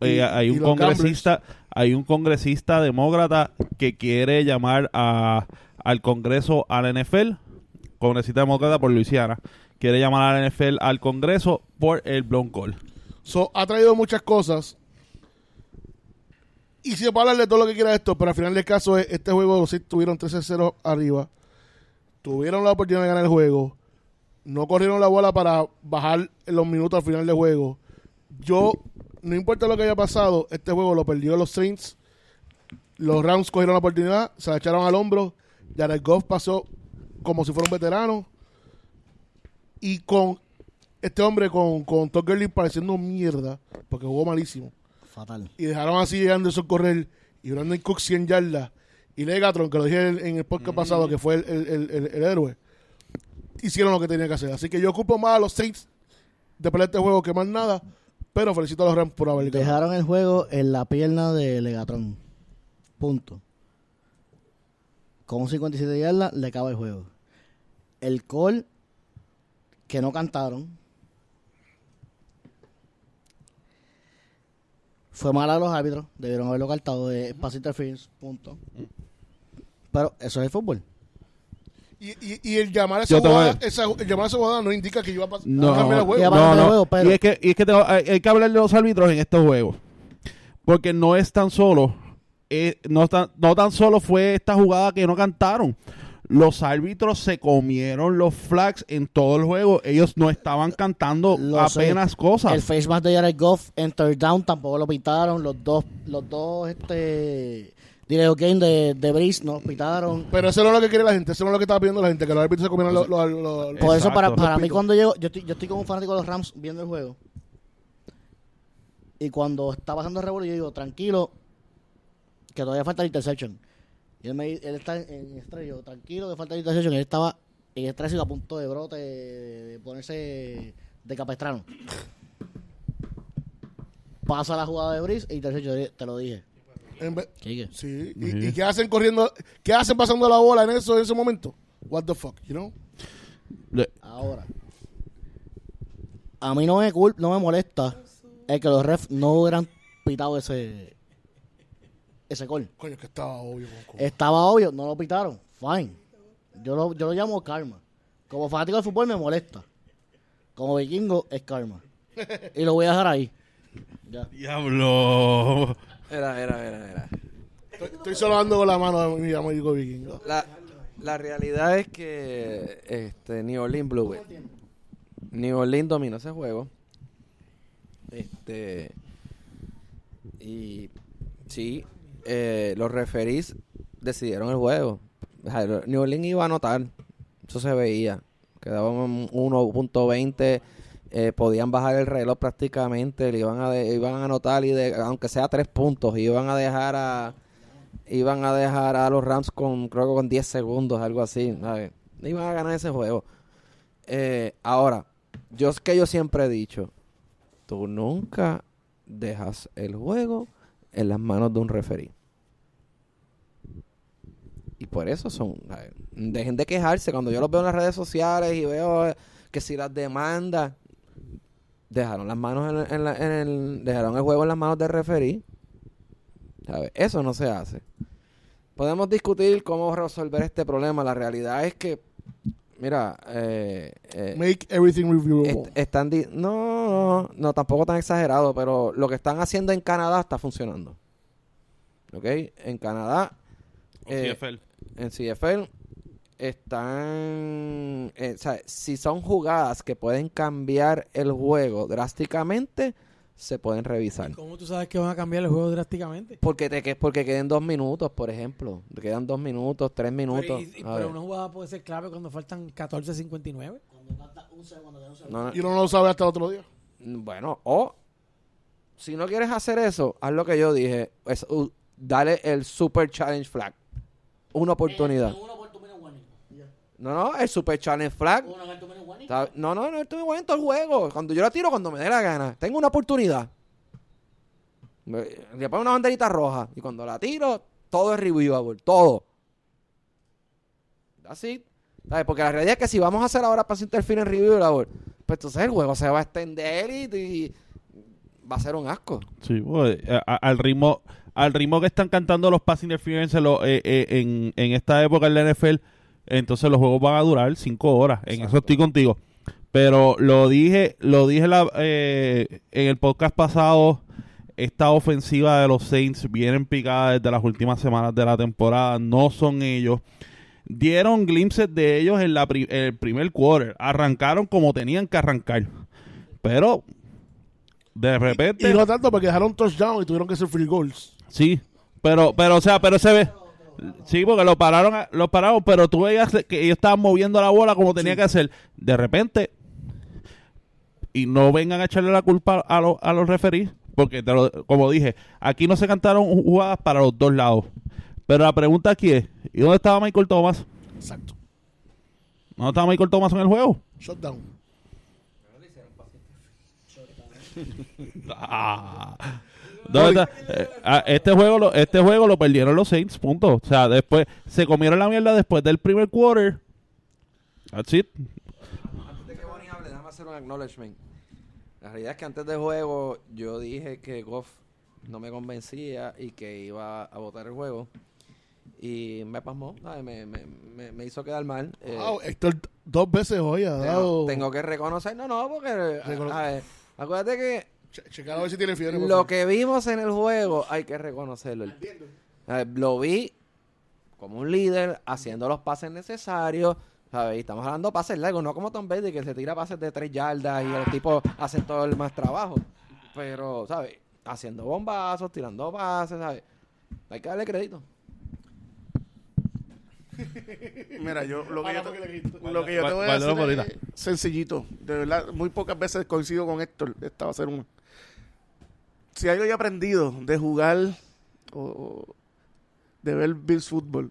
eh, Y- hay un congresista, hay un congresista demócrata que quiere llamar a, al Congreso a la NFL, congresista demócrata por Luisiana, quiere llamar a la NFL al Congreso por el blown call. So, ha traído muchas cosas. Y si puede hablar de todo lo que quiera esto, pero al final del caso, es- este juego sí tuvieron 13-0 arriba. Tuvieron la oportunidad de ganar el juego. No corrieron la bola para bajar los minutos al final del juego. Yo, no importa lo que haya pasado, este juego lo perdió los Saints. Los Rams cogieron la oportunidad, se la echaron al hombro. Jared Goff pasó como si fuera un veterano. Y con este hombre, con, con Todd pareciendo mierda, porque jugó malísimo. Fatal. Y dejaron así llegando eso correr. Y Brandon Cook 100 yardas. Y Legatron, que lo dije en, en el podcast pasado, que fue el, el- el- héroe. Hicieron lo que tenían que hacer. Así que yo ocupo más a los Saints de pelear este juego que más nada. Pero felicito a los Rams por haber. Dejaron el juego en la pierna de Legatron. Punto. Con 57 yardas le acaba el juego. El call que no cantaron fue mal a los árbitros. Debieron haberlo cantado de pass interference. Punto. Pero eso es el fútbol. Y, y, y el llamar a esa Yo te voy jugada, esa- el llamar a esa jugada no indica que iba a, pas- No, a cambiar el juego. Ya va. no, cambiar el no. juego, pero- Y es que, y es que tengo- hay, hay que hablar de los árbitros en estos juegos. Porque no es tan solo, eh, no, tan, no tan solo fue esta jugada que no cantaron. Los árbitros se comieron los flags en todo el juego. Ellos no estaban cantando Lo sé. apenas cosas. El face mask de Jared Goff en third down tampoco lo pitaron. Los dos, los dos, este, video game de, de Breeze no los pitaron. Pero eso no es lo que quiere la gente. Eso no es lo que estaba pidiendo la gente. Que los árbitros se comieran los... los- los- los- Por eso, para, para mí, cuando llego, yo estoy, yo estoy como un fanático de los Rams viendo el juego. Y cuando está pasando el revuelo, yo digo, tranquilo, que todavía falta el interception. Y él, me, él está en, estrello, tranquilo, que falta interception. Y él estaba en estrés y a punto de brote, de ponerse de capestrano. Pasa la jugada de Breeze e interception, te lo dije. ¿Qué? Sí. ¿Y, y qué hacen corriendo? ¿Qué hacen pasando la bola en eso en ese momento? What the fuck, you know? Le- Ahora, a mí no me no me molesta el que los refs no hubieran pitado ese ese gol. Coño, es que estaba obvio. Estaba obvio, no lo pitaron. Fine. Yo lo, yo lo llamo karma. Como fanático del fútbol me molesta. Como vikingo es karma. Y lo voy a dejar ahí. Ya. Diablo. Era, era, era, era. Estoy, estoy solo dando con la mano a mi amigo vikingo. La, la realidad es que este, New Orleans Blue. New Orleans dominó ese juego. Este. Y. Sí, eh, los referís decidieron el juego. New Orleans iba a anotar. Eso se veía. Quedaban 1.20. eh, podían bajar el reloj prácticamente. Le iban a, iban a anotar, y de, aunque sea tres puntos. Iban a dejar a iban a dejar a los Rams con creo que con 10 segundos, algo así, ¿sabes? Iban a ganar ese juego. Eh, ahora, yo es que yo siempre he dicho, tú nunca dejas el juego en las manos de un referee. Y por eso son, ¿sabes? dejen de quejarse cuando yo los veo en las redes sociales y veo eh, que si las demandas dejaron las manos en, en la- en el dejaron el juego en las manos del referee ¿Sabe? Eso no se hace. Podemos discutir cómo resolver este problema. La realidad es que, mira, eh, eh, Make everything reviewable. est- están... di- no, no, no, tampoco tan exagerado, pero lo que están haciendo en Canadá está funcionando. ¿ok? En Canadá, eh, CFL. En CFL, están, eh, o sea, si son jugadas que pueden cambiar el juego drásticamente, se pueden revisar. ¿Cómo tú sabes que van a cambiar el juego drásticamente? Porque te que porque queden dos minutos, por ejemplo. Te quedan dos minutos, tres minutos. Pero, y- pero una jugada puede ser clave cuando faltan 14.59. Cuando falta un segundo, cuando queda un segundo. No, no, Y uno no lo sabe hasta el otro día. Bueno, o si no quieres hacer eso, haz lo que yo dije. Es, uh, dale el Super Challenge Flag. Una oportunidad. No, no, el Super Challenge Flag. Está- No, no, no, estoy bueno en todo el juego. Cuando yo la tiro, cuando me dé la gana. Tengo una oportunidad. Le pongo una banderita roja. Y cuando la tiro, todo es reviewable. Todo. Así. ¿Sabes? Porque la realidad es que si vamos a hacer ahora para interferir en reviewable, pues entonces el juego se va a extender y, y va a ser un asco. Sí, pues, a- a- al ritmo al ritmo que están cantando los pass interference en, lo- eh, eh, en, en esta época en la NFL, entonces los juegos van a durar cinco horas. En eso estoy contigo. Pero lo dije, lo dije la- eh, en el podcast pasado. Esta ofensiva de los Saints vienen picada desde las últimas semanas de la temporada. No son ellos. Dieron glimpses de ellos en, la pri- en el primer quarter. Arrancaron como tenían que arrancar. Pero de repente. Y no tanto porque dejaron touchdown y tuvieron que hacer field goals. Sí, pero, pero, o sea, pero se ve. Sí, porque lo pararon, lo pararon, pero tú veías que ellos estaban moviendo la bola como tenía que hacer. De repente, y no vengan a echarle la culpa a, los a los referís, porque te lo- como dije, aquí no se cantaron jugadas para los dos lados. Pero la pregunta aquí es, ¿y dónde estaba Michael Thomas? Exacto. ¿Dónde estaba Michael Thomas en el juego? Shutdown. Ah. Eh, ah, este juego lo, este juego lo perdieron los Saints, punto. O sea, después se comieron la mierda después del primer quarter. That's it. Antes de que Bonnie hable, déjame hacer un acknowledgement. La realidad es que antes del juego yo dije que Goff no me convencía y que iba a votar el juego. Y me pasmó, ¿sabes? Me, me, me, me hizo quedar mal. Eh, Wow, Héctor dos veces hoy ha tengo, dado. tengo que reconocer, no, no, porque Recono- a ver, acuérdate que Che- checar a ver si tiene fiebre. por lo favor. que vimos en el juego hay que reconocerlo. Eh, lo vi como un líder haciendo los pases necesarios. ¿sabes? Y estamos hablando de pases largos, no como Tom Brady que se tira pases de tres yardas y los tipos hacen todo el más trabajo. Pero, ¿sabes? Haciendo bombazos, tirando pases, ¿sabes? Hay que darle crédito. Mira, yo lo que yo, te, lo que yo te voy a decir es sencillito. De verdad, muy pocas veces coincido con Héctor. Esta va a ser una. Si algo he aprendido de jugar o, o de ver Bills Football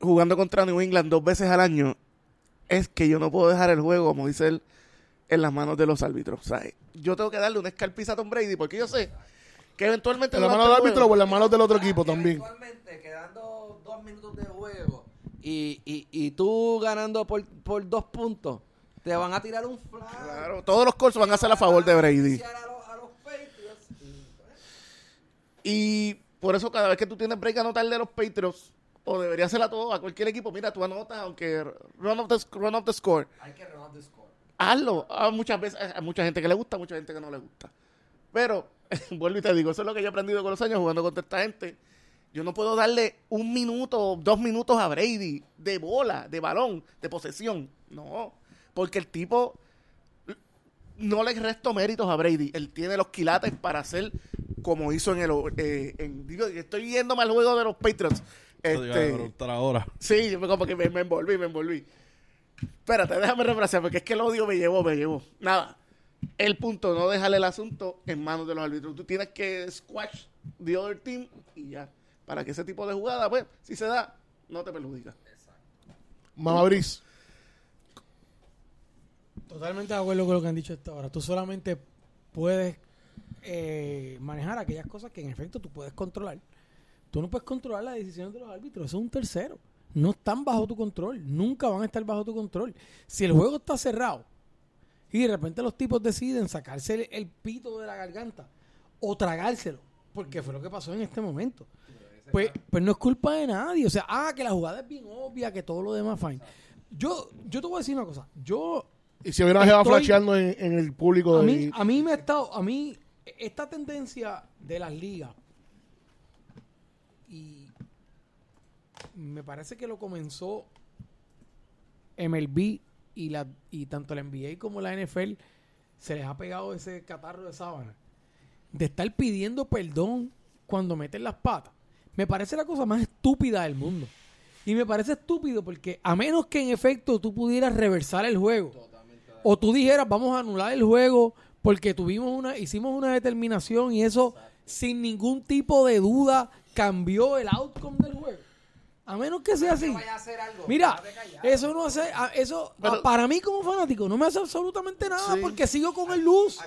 jugando contra New England dos veces al año es que yo no puedo dejar el juego, como dice él, en las manos de los árbitros. O sea, yo tengo que darle una escarpiza a Tom Brady porque yo sé que eventualmente... ¿En la durante mano del el árbitro juego- o en las manos del otro equipo también? Eventualmente, quedando dos minutos de juego y, y, y tú ganando por, por dos puntos, te van a tirar un flag. Claro, todos los calls van a ser a favor de Brady. A los, a los Patriots. Y por eso cada vez que tú tienes break anotar de los Patriots, o debería hacerla todo a cualquier equipo, mira, tú anotas, aunque run of the, run of the score, Hay que renovar the score. hazlo. A muchas veces, a mucha gente que le gusta, a mucha gente que no le gusta. Pero, vuelvo y te digo, eso es lo que yo he aprendido con los años jugando contra esta gente. Yo no puedo darle un minuto, dos minutos a Brady de bola, de balón, de posesión. No, porque el tipo no le resto méritos a Brady. Él tiene los quilates para hacer como hizo en el. eh, en- digo, estoy yéndome al juego de los Patriots. Este, ahora. sí, como que me, me envolví, me envolví. Espérate, déjame refrasear, porque es que el odio me llevó, me llevó. Nada. El punto, no dejarle el asunto en manos de los árbitros. Tú tienes que squash the other team y ya. Para que ese tipo de jugada, pues, si se da, no te perjudica. Mamá Brice. Totalmente de acuerdo con lo que han dicho hasta ahora. Tú solamente puedes eh, manejar aquellas cosas que en efecto tú puedes controlar. Tú no puedes controlar las decisiones de los árbitros. Eso es un tercero. No están bajo tu control. Nunca van a estar bajo tu control. Si el juego está cerrado y de repente los tipos deciden sacarse el, el pito de la garganta o tragárselo, porque fue lo que pasó en este momento. Pues, pues no es culpa de nadie. O sea, ah, que la jugada es bien obvia, que todo lo demás fine. Yo, yo te voy a decir una cosa. Yo Y si hubiera Estoy- flasheando en, en el público. a de- mí, a mí me ha estado, a mí, esta tendencia de las ligas y me parece que lo comenzó MLB y, la, y tanto la NBA como la NFL se les ha pegado ese catarro de sábana de estar pidiendo perdón cuando meten las patas. Me parece la cosa más estúpida del mundo. Y me parece estúpido porque a menos que en efecto tú pudieras reversar el juego o tú dijeras vamos a anular el juego porque tuvimos una hicimos una determinación y eso sin ningún tipo de duda cambió el outcome del juego. A menos que sea así. Mira, eso no hace, eso para mí como fanático no me hace absolutamente nada Sí. porque sigo con el luz.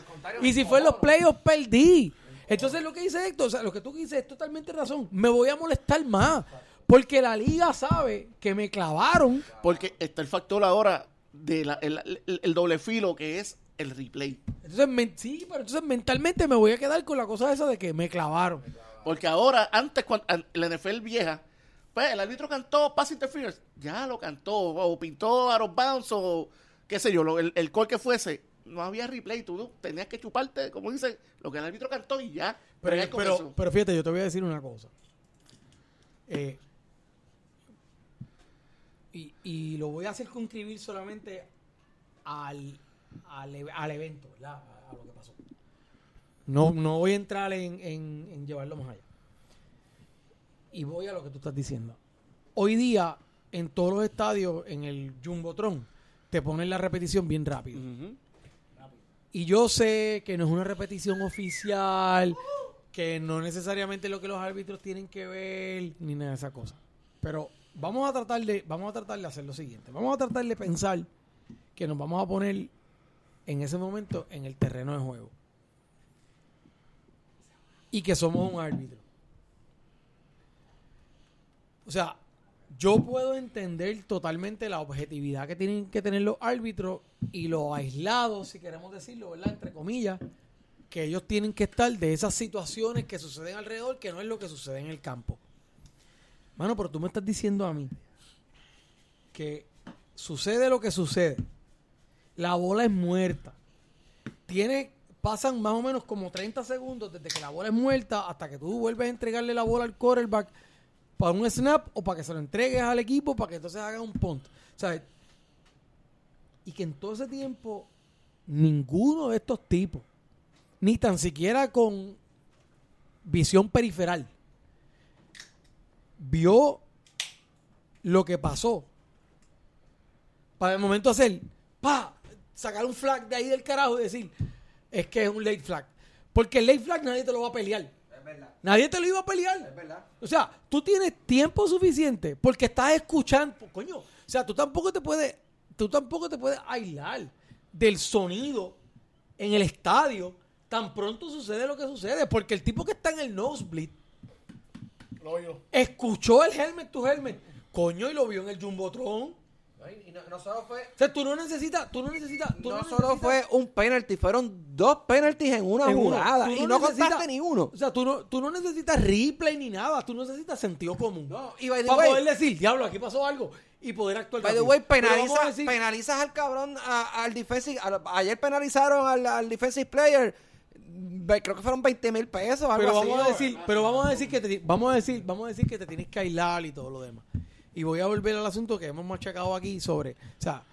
Y si fue en los playoffs perdí. Entonces lo que dice Héctor, o sea, lo que tú dices es totalmente razón. Me voy a molestar más porque la liga sabe que me clavaron. Porque está el factor ahora del el, el- el doble filo que es el replay. Entonces sí, pero entonces mentalmente me voy a quedar con la cosa esa de que me clavaron. Porque ahora, antes, cuando la NFL vieja, pues el árbitro cantó pass interference, ya lo cantó, o pintó out of bounds, o qué sé yo, lo- el, el call que fuese. No había replay, tú tenías que chuparte, como dice, lo que el árbitro cantó y ya. Pero, pero, eso. pero fíjate, yo te voy a decir una cosa. Eh, y, y lo voy a circunscribir solamente al, al, al evento, ¿verdad? A, a lo que pasó. No, no voy a entrar en, en- en llevarlo más allá. Y voy a lo que tú estás diciendo. Hoy día, en todos los estadios, en el Jumbotron, te ponen la repetición bien rápido. Y yo sé que no es una repetición oficial, que no necesariamente lo que los árbitros tienen que ver, ni nada de esa cosa. Pero vamos a tratar de, vamos a tratar de hacer lo siguiente. Vamos a tratar de pensar que nos vamos a poner en ese momento en el terreno de juego. Y que somos un árbitro. O sea, yo puedo entender totalmente la objetividad que tienen que tener los árbitros y lo aislados, si queremos decirlo, ¿verdad? Entre comillas, que ellos tienen que estar de esas situaciones que suceden alrededor, que no es lo que sucede en el campo. Mano, pero tú me estás diciendo a mí que sucede lo que sucede. La bola es muerta. Tiene, pasan más o menos como 30 segundos desde que la bola es muerta hasta que tú vuelves a entregarle la bola al quarterback para un snap o para que se lo entregues al equipo para que entonces haga un punt. Sea, y que en todo ese tiempo ninguno de estos tipos, ni tan siquiera con visión periferal, vio lo que pasó. Para el momento hacer, pa, sacar un flag de ahí del carajo y decir, es que es un late flag. Porque el late flag nadie te lo va a pelear. Verdad, Nadie te lo iba a pelear. es verdad. O sea, tú tienes tiempo suficiente porque estás escuchando, coño. O sea, tú tampoco te puedes, tú tampoco te puedes aislar del sonido en el estadio tan pronto sucede lo que sucede, porque el tipo que está en el nosebleed Lo oigo. escuchó el helmet to helmet, coño, y lo vio en el jumbotron. No, y no, no solo fue, O sea, tú no necesitas, tú no necesitas, tú no no solo necesitas- fue un penalty, fueron dos penalties en una en uno. jugada. Y no contaste ni uno. O sea, tú no, tú no necesitas replay ni nada, tú necesitas sentido común. No, y by the para way- poder decir, diablo, aquí pasó algo y poder actuar. By the way, penaliza, decir- penalizas al cabrón, a- al defensive. ayer penalizaron al, al defensive player. Creo que fueron 20 mil pesos. Algo pero así, vamos a ¿no? decir, pero vamos a decir que te, vamos a decir, vamos a decir que te tienes que aislar y todo lo demás. Y voy a volver al asunto que hemos machacado aquí sobre, o sea,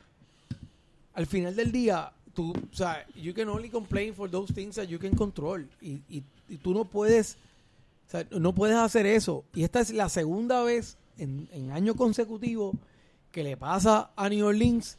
al final del día, tú, o sea, you can only complain for those things that you can control y, y, tú no puedes, o sea, no puedes hacer eso. Y esta es la segunda vez en, en año consecutivo que le pasa a New Orleans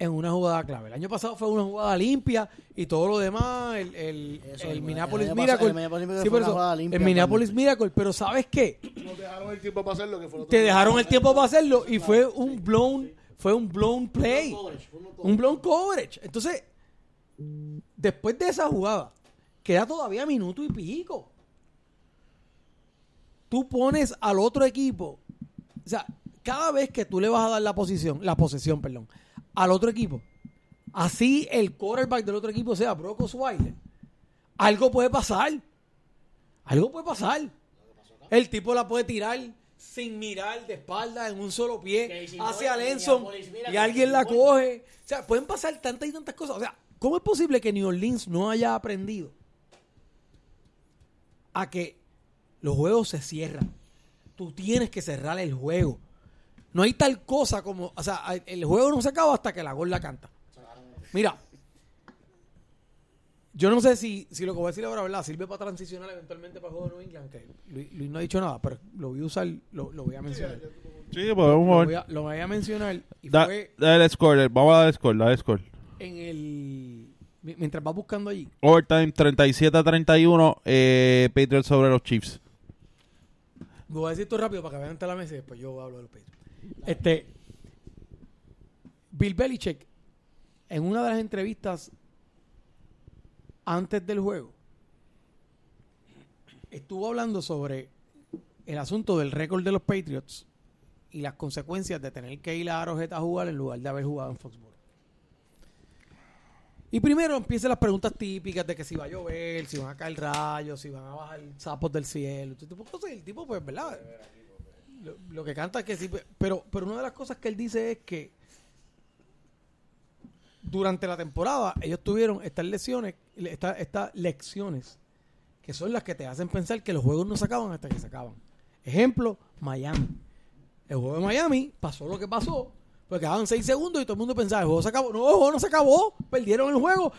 en una jugada clave. El año pasado fue una jugada limpia y todo lo demás, el, el, Eso, el el- Minneapolis año Miracle. pasado- el Minneapolis Miracle Sí, fue por una eso, jugada limpia el Minneapolis totalmente. Miracle. Pero ¿sabes qué? Nos dejaron el tiempo para hacerlo que fue lo Te dejaron el tiempo para hacerlo y fue un blown, fue un blown play. Un blown coverage. Entonces, después de esa jugada, queda todavía minuto y pico. Tú pones al otro equipo, o sea, cada vez que tú le vas a dar la posición, la posesión, perdón, al otro equipo, así el quarterback del otro equipo sea Brock Osweiler, algo puede pasar. Algo puede pasar. El tipo la puede tirar sin mirar de espalda en un solo pie si hacia Lenson y alguien la coge. O sea, pueden pasar tantas y tantas cosas. O sea, ¿cómo es posible que New Orleans no haya aprendido a que los juegos se cierran. Tú tienes que cerrar el juego. No hay tal cosa como, o sea, el juego no se acaba hasta que la gol la canta. Mira, yo no sé si, si lo que voy a decir ahora, ¿verdad? Sirve para transicionar eventualmente para el juego de New England, Luis, no ha dicho nada, pero lo voy a usar, lo, lo voy a mencionar. Sí, mover. voy a, lo voy a mencionar Da, fue dale score, vamos a dar score, dale score. en el... mi- Mientras vas buscando allí, Overtime 37 a 31, eh, Patriots sobre los Chiefs. voy a decir esto rápido para que vean ante la mesa y después yo hablo de los Patriots. Este, Bill Belichick, en una de las entrevistas antes del juego, estuvo hablando sobre el asunto del récord de los Patriots y las consecuencias de tener que ir a Arrojeta a jugar en lugar de haber jugado en Foxborough. Y primero empiezan las preguntas típicas de que si va a llover, si van a caer rayos, si van a bajar sapos del cielo, este tipo cosas. Y el tipo, pues, ¿verdad? Lo, lo que canta es que sí, pe- pero, pero una de las cosas que él dice es que durante la temporada ellos tuvieron estas lesiones, esta- estas lecciones, que son las que te hacen pensar que los juegos no se acaban hasta que se acaban. Ejemplo, Miami. El juego de Miami pasó lo que pasó, porque quedaban seis segundos y todo el mundo pensaba, el juego se acabó. No, el juego no se acabó, perdieron el juego.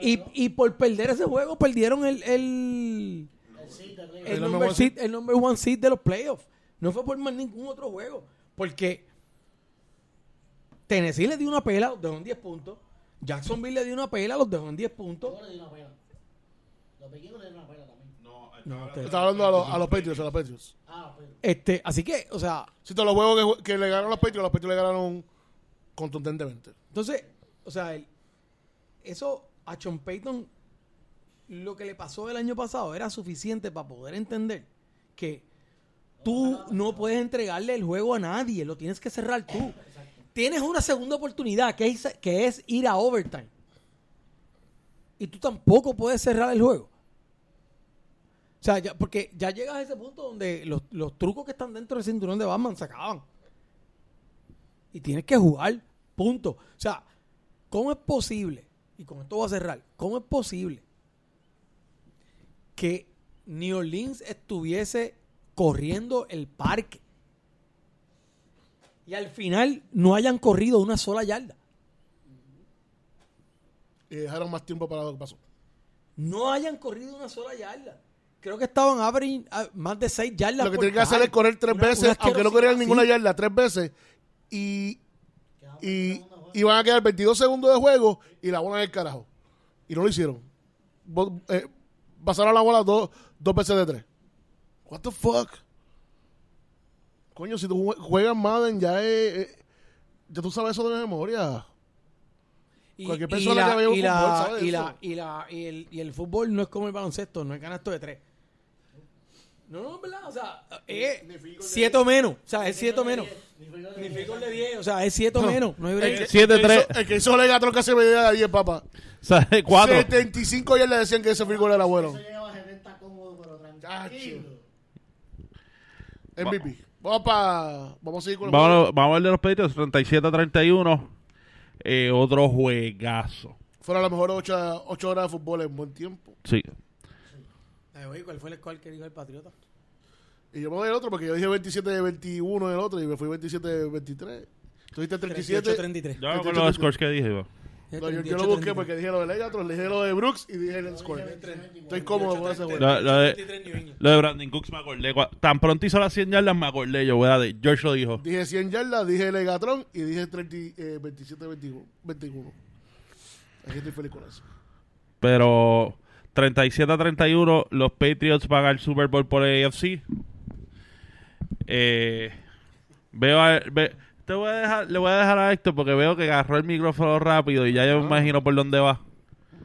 Y, y por perder ese juego, perdieron el, el, el, El number, seed- el number one seed de los playoffs. No fue por más ningún otro juego. Porque Tennessee le dio una pela, los dejó en 10 puntos. Jacksonville le dio una pela, los dejó en 10 puntos. Los pequeños le dieron una pela también. No, te- Está hablando a los, a los Patriots, a los Patriots. Ah, pero. este, así que, o sea, Si todos los juegos que, que le ganaron los Patriots, los Patriots le ganaron contundentemente. entonces, o sea, el- eso a Sean Payton, lo que le pasó el año pasado era suficiente para poder entender que tú no puedes entregarle el juego a nadie, lo tienes que cerrar tú. Tienes una segunda oportunidad que es, que es ir a overtime. Y tú tampoco puedes cerrar el juego. O sea, ya- porque ya llegas a ese punto donde los, los trucos que están dentro del cinturón de Batman se acaban. Y tienes que jugar, punto. O sea, ¿cómo es posible? Y con esto voy a cerrar. ¿Cómo es posible que New Orleans estuviese corriendo el parque y al final no hayan corrido una sola yarda? Y dejaron más tiempo para lo que pasó. No hayan corrido una sola yarda. Creo que estaban averaging, ah, más de seis yardas. Lo que tienen que hacer es correr tres Una- veces, una aunque no corrieran ninguna yarda, tres veces. Y, y, y van a quedar 22 segundos de juego y la bola en el carajo. Y no lo hicieron. Eh, pasaron la bola dos, dos veces de tres. What the fuck? Coño, si tú jue- juegas Madden, ya es. eh, ya tú sabes eso de memoria. Y, Cualquier y persona la- que vea un y la- fútbol sabe de y eso. la- y la- y el, y el fútbol no es como el baloncesto, no es canasto de tres. No, no, es verdad. O sea, es siete o menos. O sea, es siete o menos. Ni goal de 10. O sea, es siete o menos. No hay break. El que, 7-3. el que hizo- el que hizo Legatron casi me dio a 10, papá. O sea, 4. 75 ya le decían que ese goal era bueno. Eso llegaba a 70 cómodo, pero tranquilo. MVP. Vamos pa, Vamos a seguir con el Vamos, vamos a ver de los Patriots, 37 a 31. Eh, otro juegazo. Fueron a lo mejor 8, horas de fútbol en buen tiempo. Sí. Oye, ¿Cuál fue el score que dijo el Patriota? Y yo me voy al otro porque yo dije 27 de 21 en el otro y me fui 27 de 23. Tú dijiste 37. 38-33. Yo con los scores que dije. va. No, yo, yo lo busqué porque dije lo de Legatron, le dije lo de Brooks y dije el score. Estoy cómodo con ese juego. Lo, lo de, 33 New England. lo de Brandon Cooks me acordé. Tan pronto hizo las 100 yardas, me acordé yo, ¿verdad? De George lo dijo. Dije 100 yardas, dije Legatron y dije 30, eh, 27 de 21. 21. Aquí estoy feliz con eso. Pero 37 a 31, los Patriots van al Super Bowl por AFC. Eh, veo a, ve- te voy a dejar, le voy a dejar a Héctor porque veo que agarró el micrófono rápido y ya yo me imagino por dónde va.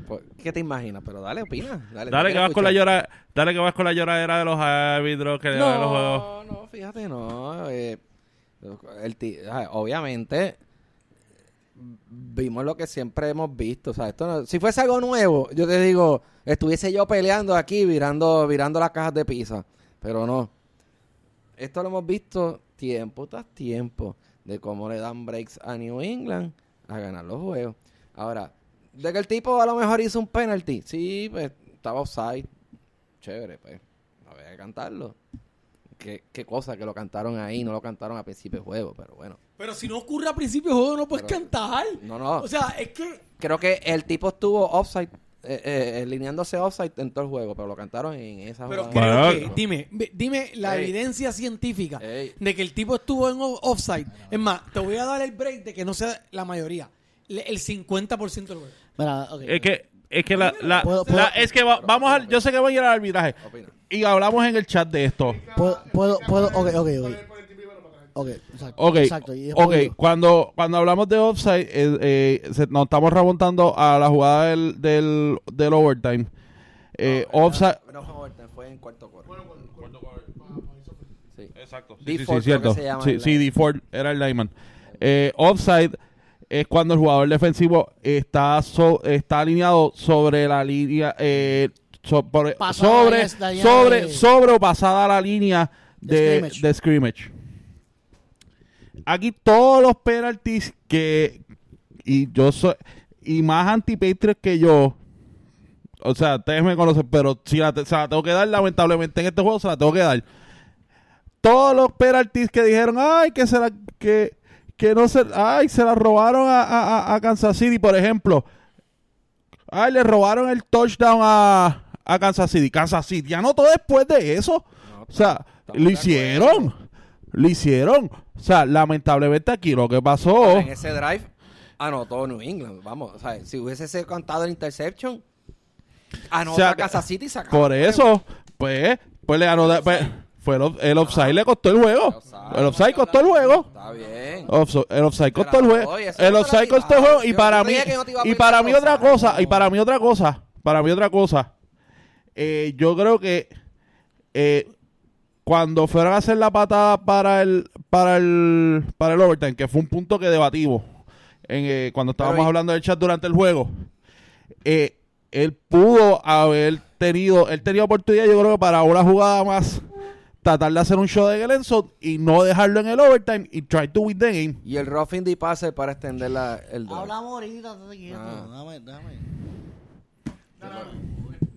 Pues, ¿Qué te imaginas? Pero dale, opina. Dale, Dale que vas con la llora, dale que vas con la lloradera de los árbitros que de los juegos. No, no, fíjate, no. eh, el ah, obviamente vimos lo que siempre hemos visto. O sea, esto no- si fuese algo nuevo, yo te digo, estuviese yo peleando aquí, virando, virando las cajas de pizza. Pero no. Esto lo hemos visto tiempo tras tiempo de cómo le dan breaks a New England a ganar los juegos. Ahora, de que el tipo a lo mejor hizo un penalty, sí, pues estaba offside. Chévere, pues. Había que cantarlo. ¿Qué, qué cosa que lo cantaron ahí, no lo cantaron a principio de juego, pero bueno. Pero si no ocurre a principio de juego, no puedes Pero- cantar. No, no. O sea, es que. Creo que el tipo estuvo offside, eh, eh, alineándose offside en todo el juego, pero lo cantaron en esa Pero jugada. creo que, dime, dime la Ey. evidencia científica Ey. de que el tipo estuvo en offside. Es más, te voy a dar el break de que no sea la mayoría, el 50% del juego. Mira. Es que, es que la, la- Puedo- la- puedo- es que va- vamos a, yo sé que voy a ir al arbitraje. Opina. Y hablamos en el chat de esto. Puedo, puedo, puedo, ok, ok, ok. Ok, exacto. Ok, exacto. y después ok, yo- cuando, cuando hablamos de offside, eh, eh, se- nos estamos remontando a la jugada del, del, del overtime. Eh, offside. No fue overtime, fue en cuarto cuarto. Sí. Exacto. Sí, sí, cierto. Sí, el sí, lineman. D. Ford era el lineman. Eh, offside es cuando el jugador defensivo está so- está alineado sobre la línea eh, so- por- Pasada sobre sobre sobre o pasada la línea De de, scrimmage. de scrimmage. Aquí todos los penalties que y yo soy y más anti Patriots que yo o sea, ustedes me conocen, pero si la, se la tengo que dar, lamentablemente en este juego se la tengo que dar. Todos los penalties que dijeron, ay, que se la, que, que no se, ay, se la robaron a, a- a- a Kansas City, por ejemplo. Ay, le robaron el touchdown a, a Kansas City. Kansas City anotó después de eso. O sea, lo hicieron. Lo hicieron. O sea, lamentablemente aquí lo que pasó. En ese drive anotó New England. Vamos, o sea, si hubiese sido cantado el interception, anota O sea, Kansas City y se acabó Por eso, pues, pues le de- pues, fue el, el offside le costó el juego. El offside costó el juego. Está bien. El offside costó el juego. El offside costó el juego. Y para mí, a y para mí otra cosa, y para mí otra cosa, para mí otra cosa, eh, yo creo que eh, cuando fueron a hacer la patada para el, para el, para el overtime, que fue un punto que debatimos en, eh, cuando estábamos Pero hablando del chat durante el juego, eh, él pudo haber tenido, él tenía oportunidad, yo creo que para una jugada más, tratar de hacer un show de Glenson y no dejarlo en el overtime y try to win the game. Y el roughing the pase para extender la, el drive. Hablamos ahorita, quieto. Ah. Dame, dame.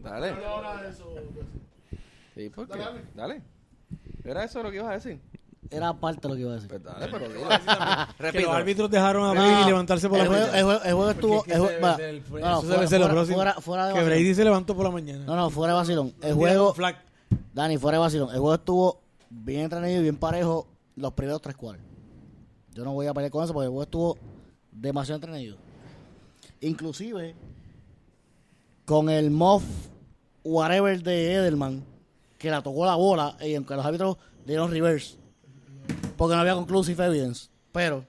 Dale. Sí, ¿por qué? Dale. ¿Era eso lo que ibas a decir? Era parte de lo que iba a decir. Pues dale, pero dilo. Que los árbitros dejaron a No, Brady levantarse por la el juego, mañana. el juego, el juego estuvo. El va, no, no, eso fuera, debe ser lo fuera- próximo. fuera- fuera de Que vacilón. Brady se levantó por la mañana. No, no, fuera de vacilón. El Tiraron juego, flag. Dani, fuera de vacilón. El juego estuvo bien entretenido y bien parejo los primeros tres cuartos. Yo no voy a pelear con eso porque el juego estuvo demasiado entretenido. Inclusive, con el Moff whatever de Edelman, que la tocó la bola, y aunque los árbitros dieron reverse, porque no había conclusive evidence. Pero,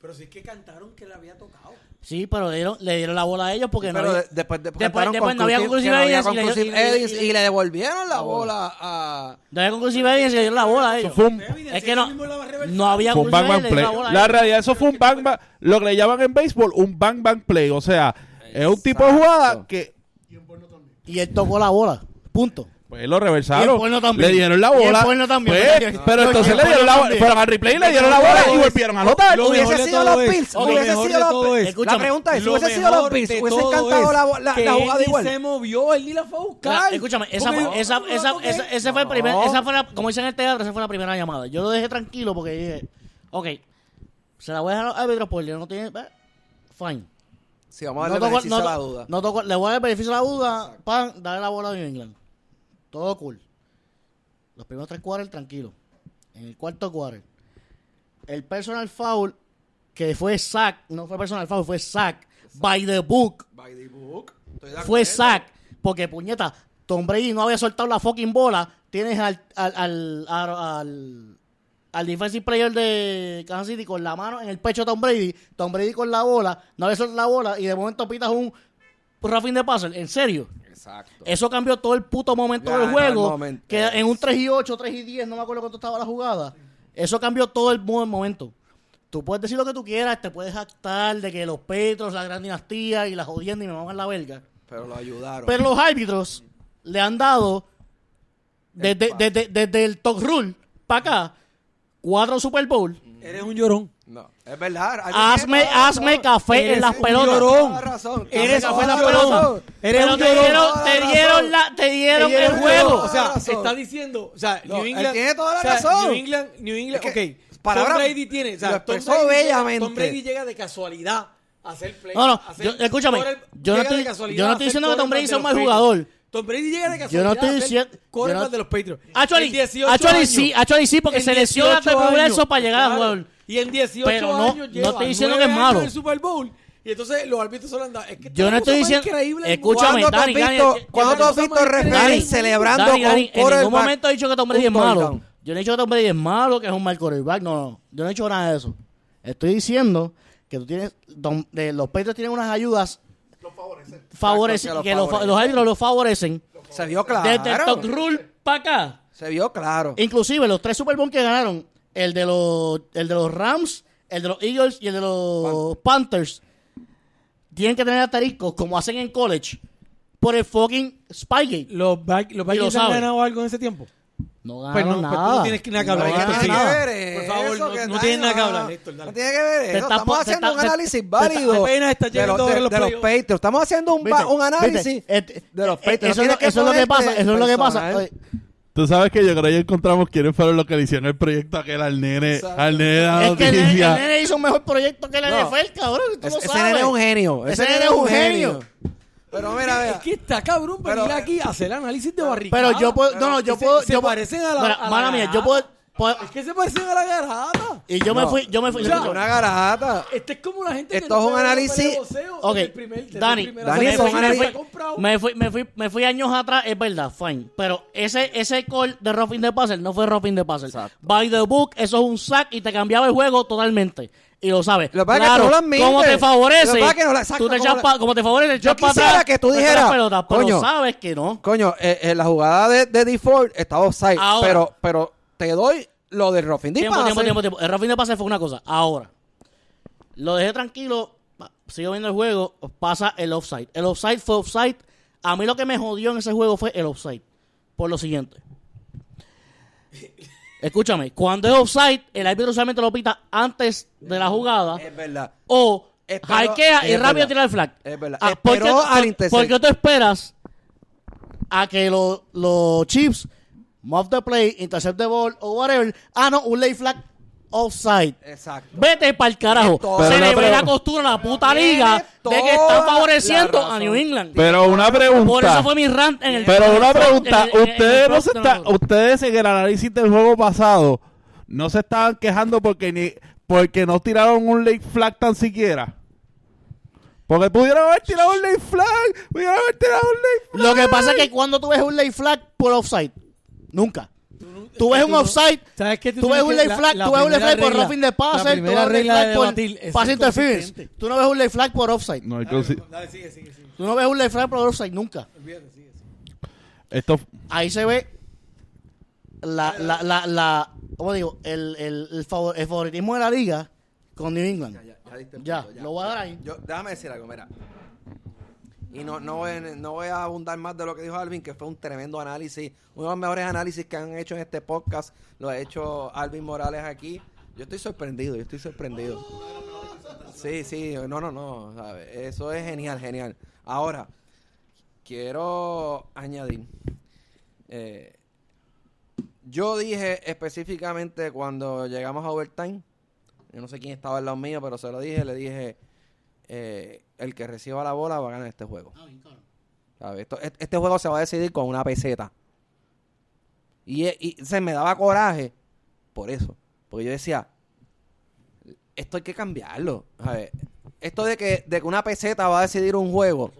Pero si es que cantaron que le había tocado. sí, pero le dieron, le dieron la bola a ellos porque no Pero había- de- después, de, Después- después no había conclusive- no evidence y le- y y y devolvieron la bola a... no había conclusive evidence y le dieron la bola a ellos. fue un- Es que no, no había Fue un bang bang play. la realidad, eso fue un bang bang. Lo que le llaman en béisbol un bang bang play. O sea, es un tipo de jugada que Y él tocó la bola. Punto. pues lo Y reversaron. el porno también. Le dieron la Y el bola. Pues, No, pero entonces le dieron la bola. Fueron al replay le dieron la bola y volvieron a anotar. Lo hubiese sido los Bills, lo hubiese sido los todo Bills. la pregunta es, si Lo hubiese sido los Bills, de hubiesen todo cantado es la, la, la jugada igual. se movió, él ni la fue a buscar. Escúchame, esa, fue- esa, esa, esa, ese fue el primer, esa fue la, como dicen en el teatro, esa fue la primera llamada. Yo lo dejé tranquilo porque dije, ok, se la voy a dejar a los árbitros porque no tiene, eh, fine. Sí, vamos a No darle toco- beneficio no a la duda. no toco- le voy a dar el beneficio a la duda, pan, darle la bola a New England. Todo cool. Los primeros tres quarters tranquilo. En el cuarto quarter, el personal foul que fue sack, no fue personal foul, fue sack by the book. By the book. Fue sack. Porque, puñeta, Tom Brady no había soltado la fucking bola. Tienes al, al, al, al, al, defensive player de Kansas City con la mano en el pecho de Tom Brady. Tom Brady con la bola, no había soltado la bola y de momento pitas un roughing de passer. En serio. Exacto. Eso cambió todo el puto momento del juego. momento. Que en un 3 y 8, 3 y 10, no me acuerdo cuánto estaba la jugada. Eso cambió todo el mo- momento. Tú puedes decir lo que tú quieras, te puedes jactar de que los Petros, la gran dinastía y la jodienda y me van a la verga. Pero lo ayudaron. Pero los árbitros le han dado desde, desde, desde el top rule para acá cuatro Super Bowl. Eres un llorón. No, es verdad. Hazme, hazme café en las pelotas. Eres un la llorón. Eres Pero un te llorón. te dieron, la, te dieron el juego. O sea, está diciendo, o sea, New England tiene toda la razón. New England, New England, Es que ok. palabra- Tom Brady tiene, o sea, Tom Brady llega- bellamente. Tom Brady llega de casualidad a hacer play. No, no, a yo- escúchame, quarter- yo no llega estoy- de casualidad yo no a estoy diciendo que Tom Brady sea un mal jugador. Tom Brady llega de casualidad Yo no estoy a diciendo- yo no- de los Patriots. Actually, En 18 actually años, sí, actually sí, porque se lesiona 18 de progreso para llegar a claro. Y en 18 Pero no- años no lleva estoy diciendo nueve que es años malo. en el Super Bowl. Y entonces los árbitros solo andan. Es que Yo no esta estoy diciendo- escúchame, mundo. ¿Cuándo tú has Dani, Dani, visto, Dani, ¿cuándo tú has visto celebrando Dani, con Dani, en ningún momento he dicho que Tom Brady un es malo. Yo no he dicho que Tom Brady es malo, que es un mal quarterback. No, no. Yo no he dicho nada de eso. Estoy diciendo que tú tienes. De- los Patriots tienen unas ayudas. Favorecen, Exacto, que los, favorecen. los árbitros los favorecen. Se vio Desde el claro. top rule para acá. Se vio claro. Inclusive los tres Super Bowl que ganaron, el de los, el de los Rams, el de los Eagles y el de los Panthers, tienen que tener asteriscos como hacen en college por el fucking Spygate. Los, Back- los lo Vikings han sabe. ganado algo en ese tiempo. No Pues ganaron no, pues tú nada. no tienes que nada que hablar, No Héctor, nada. Por favor, no- no tiene nada que hablar, Héctor. No tiene que ver Te eso. Estamos te haciendo está- un te- análisis te válido está de los, de, los de los playoffs. Patriots. Estamos haciendo un, análisis. Eh, de los eh, Patriots. No Eso, es lo, tienes que eso es lo que ponerte pasa. Eso es lo que pasa. Tú sabes que yo creo que ya encontramos quiénes fueron los que le hicieron el proyecto aquel al nene, Exacto. al nene de la Es que el nene, noticia. el nene hizo un mejor proyecto que el No. NFL, cabrón. Tú Ese, lo ese sabes. nene es un genio. Ese nene es un genio. Pero mira, Es vea. que está cabrón Pero- venir aquí a hacer análisis de barricada. Pero yo puedo. No, no, yo Se- puedo. se yo puedo- parecen a la- Mira, a la mala mía, yo puedo. Puedo- Es que se parecen a la garata. y yo me No. fui. Yo me fui. O sea, Una garata. Este es como la gente Esto que es un no análisis- de Ok, el primer- Dani, el Dani, Se análisis- ha comprado. Me fui, me fui, me fui años atrás, es verdad, fine. Pero ese, ese call de roughing the passer no fue roughing the passer. Exacto. By the book, eso es un sack y te cambiaba el juego totalmente. Y lo sabes. Lo que pasa es que claro, tú lo como te Lo favorece, es que no lo- exacto, tú te como echas la- pa- como te favorece, te Yo echas para quisiera atrás, que tú dijeras, pero coño, sabes que no. Coño, eh, eh, la jugada de, de default estaba offside. Ahora. Pero, pero te doy lo del roughing the Tiempo, tiempo, tiempo, tiempo. El roughing the passer fue una cosa. Ahora, lo dejé tranquilo, sigo viendo el juego, pasa el offside. El offside fue offside. A mí lo que me jodió en ese juego fue el offside. Por lo siguiente. Escúchame, cuando es offside, el árbitro usualmente lo pita antes de la jugada Es verdad. o hackea y rápido tira el flag. Es verdad. Ah, ¿por, qué, Esperó al por- intercept. por qué tú esperas a que lo- los Chiefs move the play, intercept the ball o whatever? Ah, no, un lay flag offside. Exacto. Vete para el carajo. Pero Se le ve la costura a la puta liga de que están favoreciendo a New England. Pero una Por eso pregunta. fue mi rant en el Pero una pregunta, en el- en el ustedes no se nosotros. ustedes en el análisis del juego pasado no se estaban quejando porque ni porque no tiraron un late flag tan siquiera. Porque pudieron haber tirado un late flag, pudieron haber tirado un late flag. Lo que pasa es que cuando tú ves un lay flag por offside, nunca. Tú ves que un offside, ¿Sabes qué? tú ves un lay flag, tú ves un lay flag por roughing the passer, La tú ves un lay de flag por pass interference. Tú no ves un lay flag por offside. No hay consi- Dale, sigue, sigue, sigue. Tú no ves un lay flag por offside nunca. Olvídate, sigue, sigue. Esto Ahí se ve la, la, la, la ¿cómo digo? El, el, el, favor- el favoritismo de la liga con New England. Ya, ya Ya, punto, lo voy a dar ahí. Yo, déjame decir algo, mira. Y no, no, voy, no voy a abundar más de lo que dijo Alvin, que fue un tremendo análisis, uno de los mejores análisis que han hecho en este podcast. Lo ha hecho Alvin Morales aquí. Yo estoy sorprendido, yo estoy sorprendido. Sí, sí, no, no, no. Eso es genial, genial. Ahora, quiero añadir. eh, yo dije específicamente cuando llegamos a overtime, yo no sé quién estaba al lado mío, pero se lo dije, le dije, eh, el que reciba la bola va a ganar este juego. ¿Sabes? Esto- et- este juego se va a decidir con una peseta. Y, e- y se me daba coraje por eso. Porque yo decía, esto hay que cambiarlo. ¿sabes? Esto de que, de que una peseta va a decidir un juego.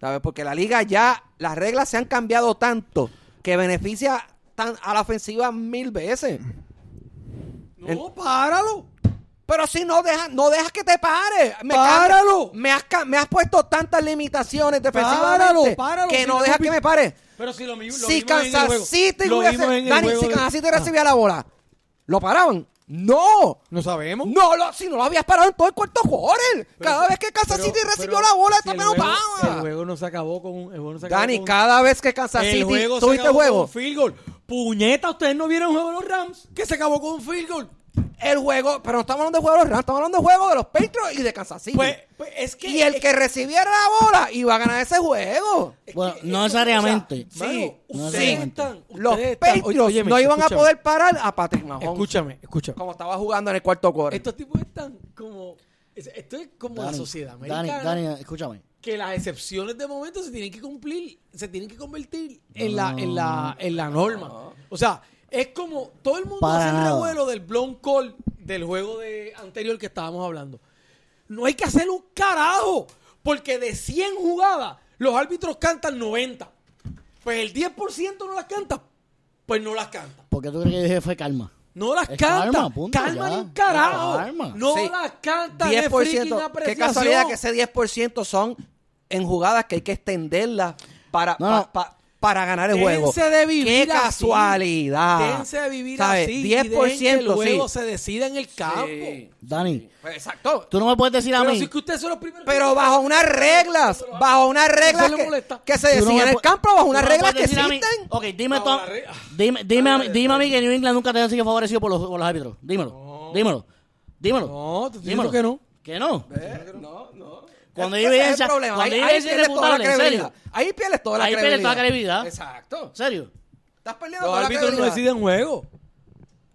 ¿Sabes? Porque la liga ya, las reglas se han cambiado tanto que beneficia tan, a la ofensiva mil veces. No, páralo. Pero si no dejas no dejas que te pare. Me ¡Páralo! Me has, me has puesto tantas limitaciones defensivamente Páralo, páralo, que si no dejas que me pare. Pero si lo, lo Si Kansas. City Dani, si Kansas City recibía la bola, ¿lo paraban? No. No sabemos. No, lo- si no lo habías parado en todo el cuarto quarter. Cada vez que Kansas Pero- City recibió pero la bola, si lo juego- El juego no se acabó con un. Dani, con- cada vez que Kansas City juego tuviste con juego, un field goal. Puñeta, ustedes no vieron el juego de los Rams que se acabó con un field goal. El juego, pero no estamos hablando de juegos de los Rams, estamos hablando de juegos de los Patriots y de Kansas City. Pues, pues es que. y el que recibiera la bola iba a ganar ese juego. es Bueno, que- no necesariamente. o sea, mano, Sí, no ustedes necesariamente. están. Los ustedes están- Patriots oye, no iban escúchame, a poder parar a Patrick Mahomes. Escúchame, escúchame. Como estaba jugando en el cuarto quarter. Estos tipos están como. es- Esto es como la Dani, sociedad Dani, americana. Dani, escúchame. que las excepciones de momento se tienen que cumplir, se tienen que convertir en la, en la, en la norma. O sea, es como todo el mundo Para hace el nada. revuelo del blown call del juego de anterior que estábamos hablando. No hay que hacer un carajo, porque de 100 jugadas los árbitros cantan 90. Pues el 10% no las canta, pues no las canta. ¿Por qué tú crees que dije fue calma? No las Es canta. calma, punto, calma ya. ni un carajo. Calma. No Sí. las canta. no es 10%. freaking Qué apreciación. casualidad que ese 10% son en jugadas que hay que extenderlas para, No, pa- no. pa- para ganar el juego. de vivir Qué así. casualidad. Déjense de vivir ¿Sabes? así. 10%, y que el juego sí. se decida en el campo. Sí. Dani, Pues exacto. tú no me puedes decir a Pero mí. si es que ustedes son los primeros. Pero bajo unas reglas, bajo unas reglas que, se no deciden en el campo, bajo unas no reglas que existen. Ok, dime, tú- dime, dime, a mí, dime a mí que New England nunca te ha sido favorecido por los, por los árbitros. Dímelo. Dímelo. Dímelo. No, te Dímelo. que no. ¿Que no? No, no. Cuando hay Ese evidencia- problema. cuando Ahí- hay ahí evidencia pierdes toda la irrefutable, en serio. Ahí pierdes toda la Ahí pierdes credibilidad. toda la credibilidad. Exacto. ¿En serio? Estás perdiendo Los toda la árbitros no credibilidad. deciden juego.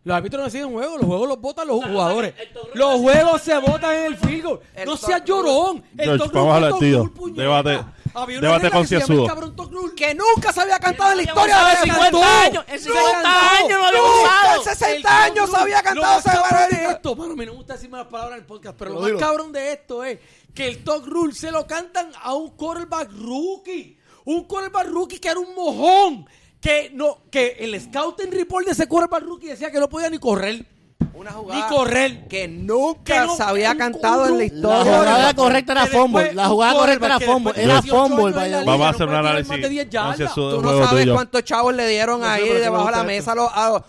Los árbitros no deciden juego, los juegos los votan los jugadores. Los juegos se votan en el field goal. No seas llorón. El George, vamos a hablar, tío. Debate- Había una debate regla que se llama el concienzudo. cabrón top rule. Que nunca se había cantado en la historia de Se la cantó. 50 años, en 50 Nunca. años no había Nunca. usado. En 60 El top años se había Lo cantado más esa cabrón de esto, mano, a mí no me gusta decir malas palabras en el podcast, pero lo Lo más digo. cabrón de esto es que el top rule se lo cantan a un quarterback rookie. Un quarterback rookie que era un mojón. Que no, que el scouting report de ese quarterback rookie decía que no podía ni correr. Una Ni jugada correr. que nunca Que no- se había cantado en la un- La historia. jugada correcta era fumble. La jugada correcta era fumble. Era de 18 fumble. Vamos a hacer un análisis más de 10 yardas. concienzudo Tú no sabes tuyo. cuántos chavos le dieron ahí debajo de la mesa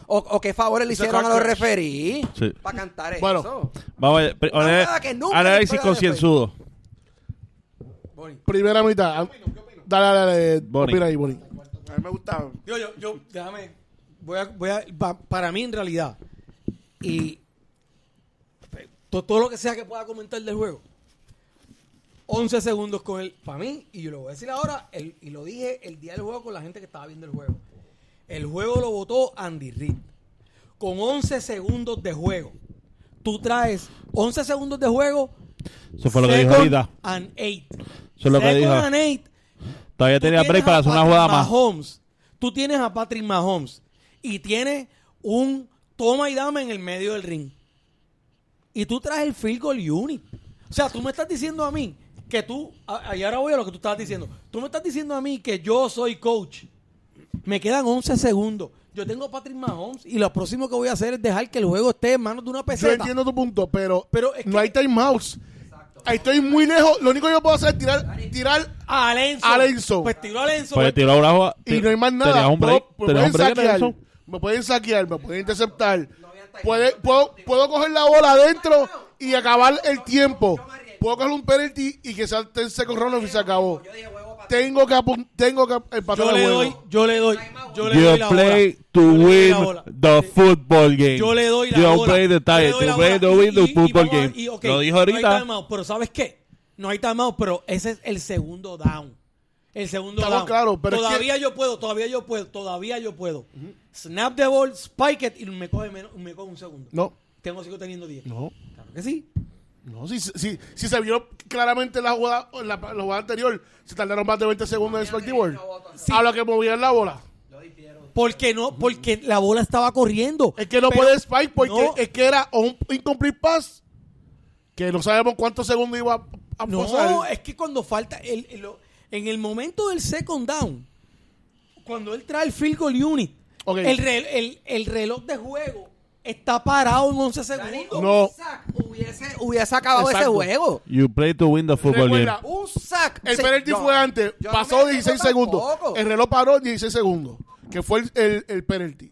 o, o qué favores le hicieron a los crack. referí Sí. para cantar Bueno. eso. Vamos a Análisis historia concienzudo. Primera mitad. Dale, dale, dale. Opina ahí, Bonnie. A mí me gustaba. Yo, yo, yo, déjame. Voy a, voy a, pa- para mí, en realidad, y to- todo lo que sea que pueda comentar del juego, 11 segundos con él, para mí, y yo lo voy a decir ahora, el- y lo dije el día del juego con la gente que estaba viendo el juego. El juego lo votó Andy Reid. Con 11 segundos de juego. Tú traes 11 segundos de juego. Eso fue lo que dijo ahorita. And eight. Eso es lo que dijo. and eight, Todavía tenía break para hacer una jugada más. Mahomes. Tú tienes a Patrick Mahomes y tienes un toma y dame en el medio del ring. Y tú traes el field goal unit. O sea, tú me estás diciendo a mí que tú, a- y ahora voy a lo que tú estabas diciendo. Tú me estás diciendo a mí que yo soy coach. Me quedan 11 segundos. Yo tengo a Patrick Mahomes y lo próximo que voy a hacer es dejar que el juego esté en manos de una Yo peseta. entiendo tu punto, pero, Pero es no hay timeouts. Ahí estoy muy lejos. Lo único que yo puedo hacer es tirar, tirar A Alonso. Alonso. Pues tiró a Alonso. Pues tiró una jugada. y no hay más nada. Tenías un break. Puedo- me Tenías un break Nelson. Me pueden saquear, me pueden interceptar. Puede- puedo, puedo coger la bola adentro y acabar el tiempo. Puedo coger un penalty y que sea el second round y se acabó. Tengo que tengo que empatar Yo el le doy, yo le doy, yo le You doy la play bola. to Yo le doy win the football game. Yo le doy la you bola. play the Yo le tie. doy la You play to win the y- y football game. Lo dijo No hay ahorita. timeout, pero ¿sabes qué? No hay timeout, pero ese es el segundo down. El segundo Estamos down. claros, pero es todavía que- yo puedo, todavía yo puedo, todavía yo puedo. Snap the ball, spike it y me coge, menos- me coge un segundo. No, Tengo, sigo teniendo 10. no. Claro que sí. No, si, si, si se vio claramente la jugada, la, la jugada anterior, se tardaron más de 20 segundos en el Spike World. A lo que movían la bola. Porque no, porque la bola estaba corriendo. Es que no Pero- puede Spike porque no. es que era un incomplete pass que no sabemos cuántos segundos iba a, a No, pasar. es que cuando falta el, en el momento del second down, cuando él trae el field goal unit, Ok. el, re- el- el reloj de juego está parado en 11 segundos. No. Sack hubiese, hubiese acabado ese Exacto. juego. You play to win the football game. Recuerda, Un sack. el Sí, penalty yo- fue antes, no pasó me 16 detengo segundos. tampoco. El reloj paró 16 segundos, que fue el, el, el penalty.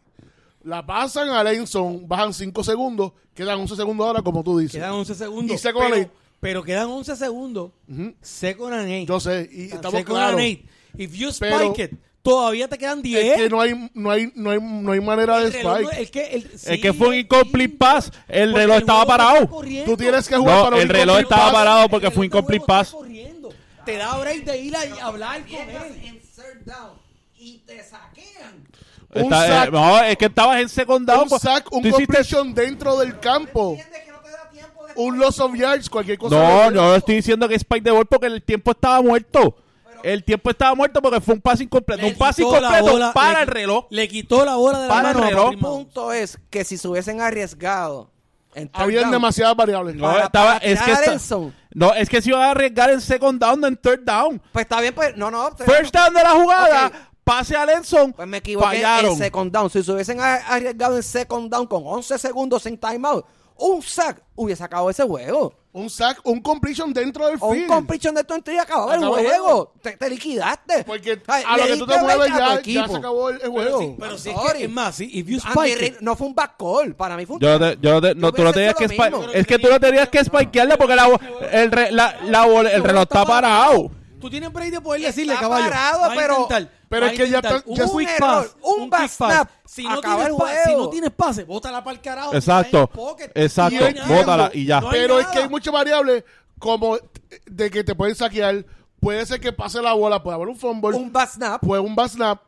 La pasan a Lenson, bajan 5 segundos, quedan 11 segundos ahora, como tú dices. Quedan 11 segundos. Y second and pero, pero quedan 11 segundos. Second and eight. Yo sé, y estamos second claros. and eight. If you Pero- spike it, todavía te quedan 10. Es que no hay, no hay, no hay, no hay manera de El reloj no- spike. el que, el- Es sí, que fue un sí, incomplete pass. El porque reloj estaba juego está parado. corriendo. Tú tienes que jugar No, para un el reloj incomplete estaba pass. parado porque El fue reloj incomplete está pass. corriendo. Te da break de ir a y hablar con él. en third down y te saquean. Un Está- sack. eh, no, es que estabas en second down. Un pues, sack, un tú hiciste- completion dentro del campo. que no te da tiempo de Un loss of yards, cualquier cosa. No, no estoy diciendo que es spike de ball porque el tiempo estaba muerto. El tiempo estaba muerto porque fue un pase incompleto. Le Un pase incompleto bola, para le- el reloj. Le quitó la bola de la Para el mano a reloj. El punto es que si se hubiesen arriesgado en Habían demasiadas variables. No, Para- estaba, para es que está- el no, es que si iban a arriesgar en second down, no en third down. Pues está bien, pues no, no. First down de la jugada, pase a Lenson, Pues me equivoqué fallaron. en second down. Si se hubiesen arriesgado en second down con 11 segundos sin timeout, un sack hubiese acabado ese juego. Un sack, un completion dentro del O un field. completion de tonto y acababa el Acabó el juego. juego. Te, te liquidaste. Porque Ay, a lo que tú te mueves ya, ya equipo. se acabó el, el juego. Pero si es que, es más, si if you spike no fue un backcall. Para mí fue un Yo te- yo no te- no, Yo tú no hubiese tenías que spike. Es que tú no tenías que spikearle porque la, el, re- la, la bola- el reloj está parado. Tú tienes break de poder Está decirle, caballo. parado, va a pero- pero es que ya está- un quick error, pass, un back pass. snap, Si no, acaba tienes el pa- si no tienes pase, bótala para el carajo. Exacto. el. Exacto. Y Bótala y ya. No Pero es que hay muchas variables como de que te pueden saquear. Puede ser que pase la bola, puede haber un fumble, un back snap. puede un back snap.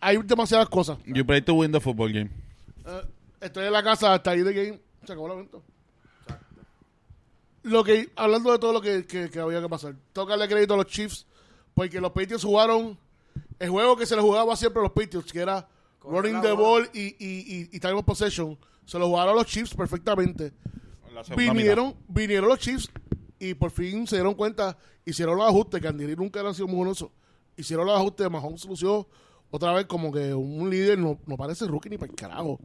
Hay demasiadas cosas. You play to win the football game. Eh, estoy en la casa hasta ahí de game. Se acabó el evento. Lo que, hablando de todo lo que, que- que había que pasar, darle crédito a los Chiefs, porque los Patriots jugaron el juego que se le jugaba siempre a los Patriots, que era running the ball y, y, y, y time of possession. Se lo jugaron los Chiefs perfectamente. Vinieron, vinieron los Chiefs y por fin se dieron cuenta, hicieron los ajustes, que Andy nunca era sido muy buenoso. Hicieron los ajustes, Mahomes lució otra vez como que un líder no, no parece rookie ni para el carajo.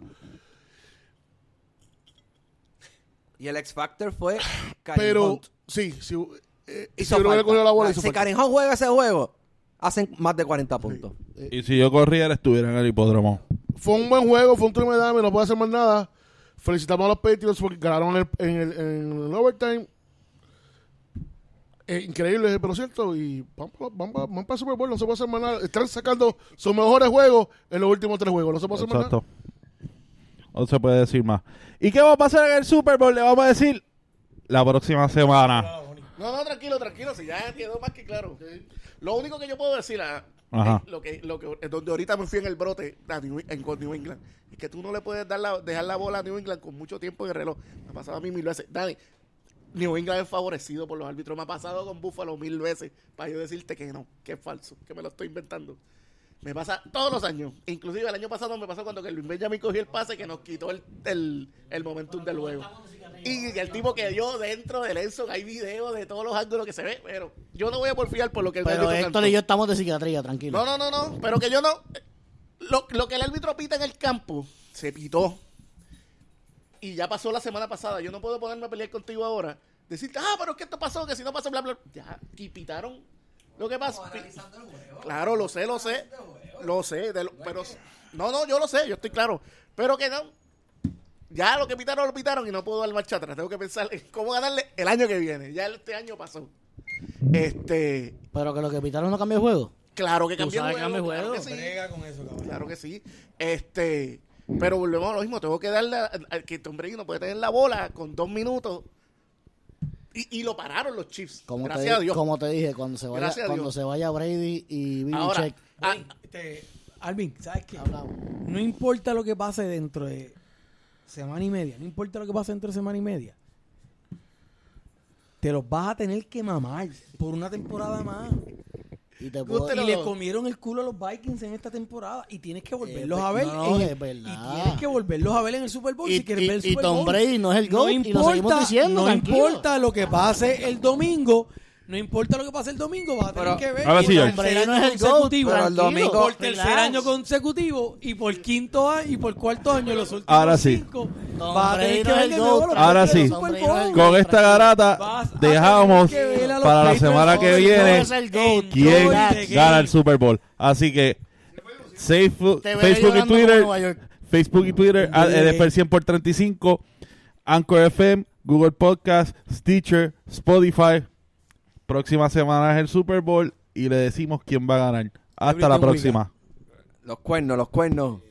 Y el X Factor fue Karim Pero, Hunt. sí, si, eh, si uno hubiera cogido la bola, hizo si falta. Hunt juega ese juego, hacen más de 40 puntos. Y si yo corriera, estuviera en el hipódromo. Fue un buen juego, fue un triunfo de dame, no puedo hacer más nada. Felicitamos a los Patriots porque ganaron el- en, el, en el overtime. Eh, increíble, pero cierto. Y van para, van para- el Super Bowl, no se puede hacer más nada. Están sacando sus mejores juegos en los últimos tres juegos, no se puede hacer más nada. Exacto. No se puede decir más. ¿Y qué va a pasar en el Super Bowl? Le vamos a decir la próxima semana. No, no, tranquilo, tranquilo, si ya quedó más que claro. Lo único que yo puedo decir, ah, Ajá. lo que, lo que, es donde ahorita me fui en el brote a New- en, con New England, es que tú no le puedes dar la, dejar la bola a New England con mucho tiempo en el reloj. Me ha pasado a mí mil veces. Dani, New England es favorecido por los árbitros. Me ha pasado con Buffalo mil veces para yo decirte que no, que es falso, que me lo estoy inventando. Me pasa todos los años. Inclusive el año pasado me pasó cuando que Luis Benjamin cogió el pase que nos quitó el, el, el momentum del juego. Y el tipo que dio dentro del Enzo, hay videos de todos los ángulos que se ve, pero yo no voy a porfiar por lo que el Pero árbitro Héctor cantó. y yo estamos de psiquiatría, tranquilo. No, no, no, no, pero que yo no... Lo, lo que el árbitro pita en el campo, se pitó. Y ya pasó la semana pasada. Yo no puedo ponerme a pelear contigo ahora. Decirte, ah, pero es que esto pasó, que si no pasó, bla, bla. Ya, y pitaron lo que pasó. Claro, lo sé, lo sé. Lo sé, de lo- pero... No, no, yo lo sé, yo estoy claro. Pero que no... Ya lo que pitaron, lo pitaron y no puedo dar marcha atrás. Tengo que pensar en cómo ganarle el año que viene. Ya este año pasó. Este... Pero que lo que pitaron no cambia el juego. Claro que cambió el que cambia el juego, claro que sí. Brega con eso, caballo. Claro que sí. Este, pero volvemos a lo mismo. Tengo que darle a- a- que Tom Brady no puede tener la bola con dos minutos. Y, y lo pararon los Chiefs. Como Gracias te, a Dios. Como te dije, cuando se vaya, cuando se vaya Brady y Ahora, Belichick, ah, Este, Alvin, ¿sabes qué? hablamos. No importa lo que pase dentro de semana y media, no importa lo que pase dentro de semana y media, te los vas a tener que mamar por una temporada más. Y te puedo, Y le comieron el culo a los Vikings en esta temporada y tienes que volverlos Eh, a ver. no, en- es verdad. Y tienes que volverlos a ver en el Super Bowl Y- si quieres ver el y Super Tom Bowl. Brady no es el GOAT, y lo seguimos diciendo, no tranquilo. importa lo que pase el domingo. No importa lo que pase el domingo, vas a tener Pero- que ver. Ahora por sí, George. tercer no año es el GOAT, consecutivo. pero el domingo- por tercer relax. año consecutivo y por quinto año y por cuarto año los últimos Ahora sí. cinco Tom vas a Brady tener que no es ver el de GOAT, nuevo los Ahora sí. del Tom Super Brady no es el Bowl. GOAT. Con esta Vas garata a dejamos tener que ver a los para la Patriots semana que hoy. viene No es el GOAT. quién the gana el Super Bowl. Así que Facebook, Te veré Facebook y llorando como Twitter, Nueva York. Facebook y Twitter, NFL game. 100 por 35, Anchor FM, Google Podcast, Stitcher, Spotify. Próxima semana es el Super Bowl. y le decimos quién va a ganar. Hasta Everything la próxima. Los cuernos, los cuernos.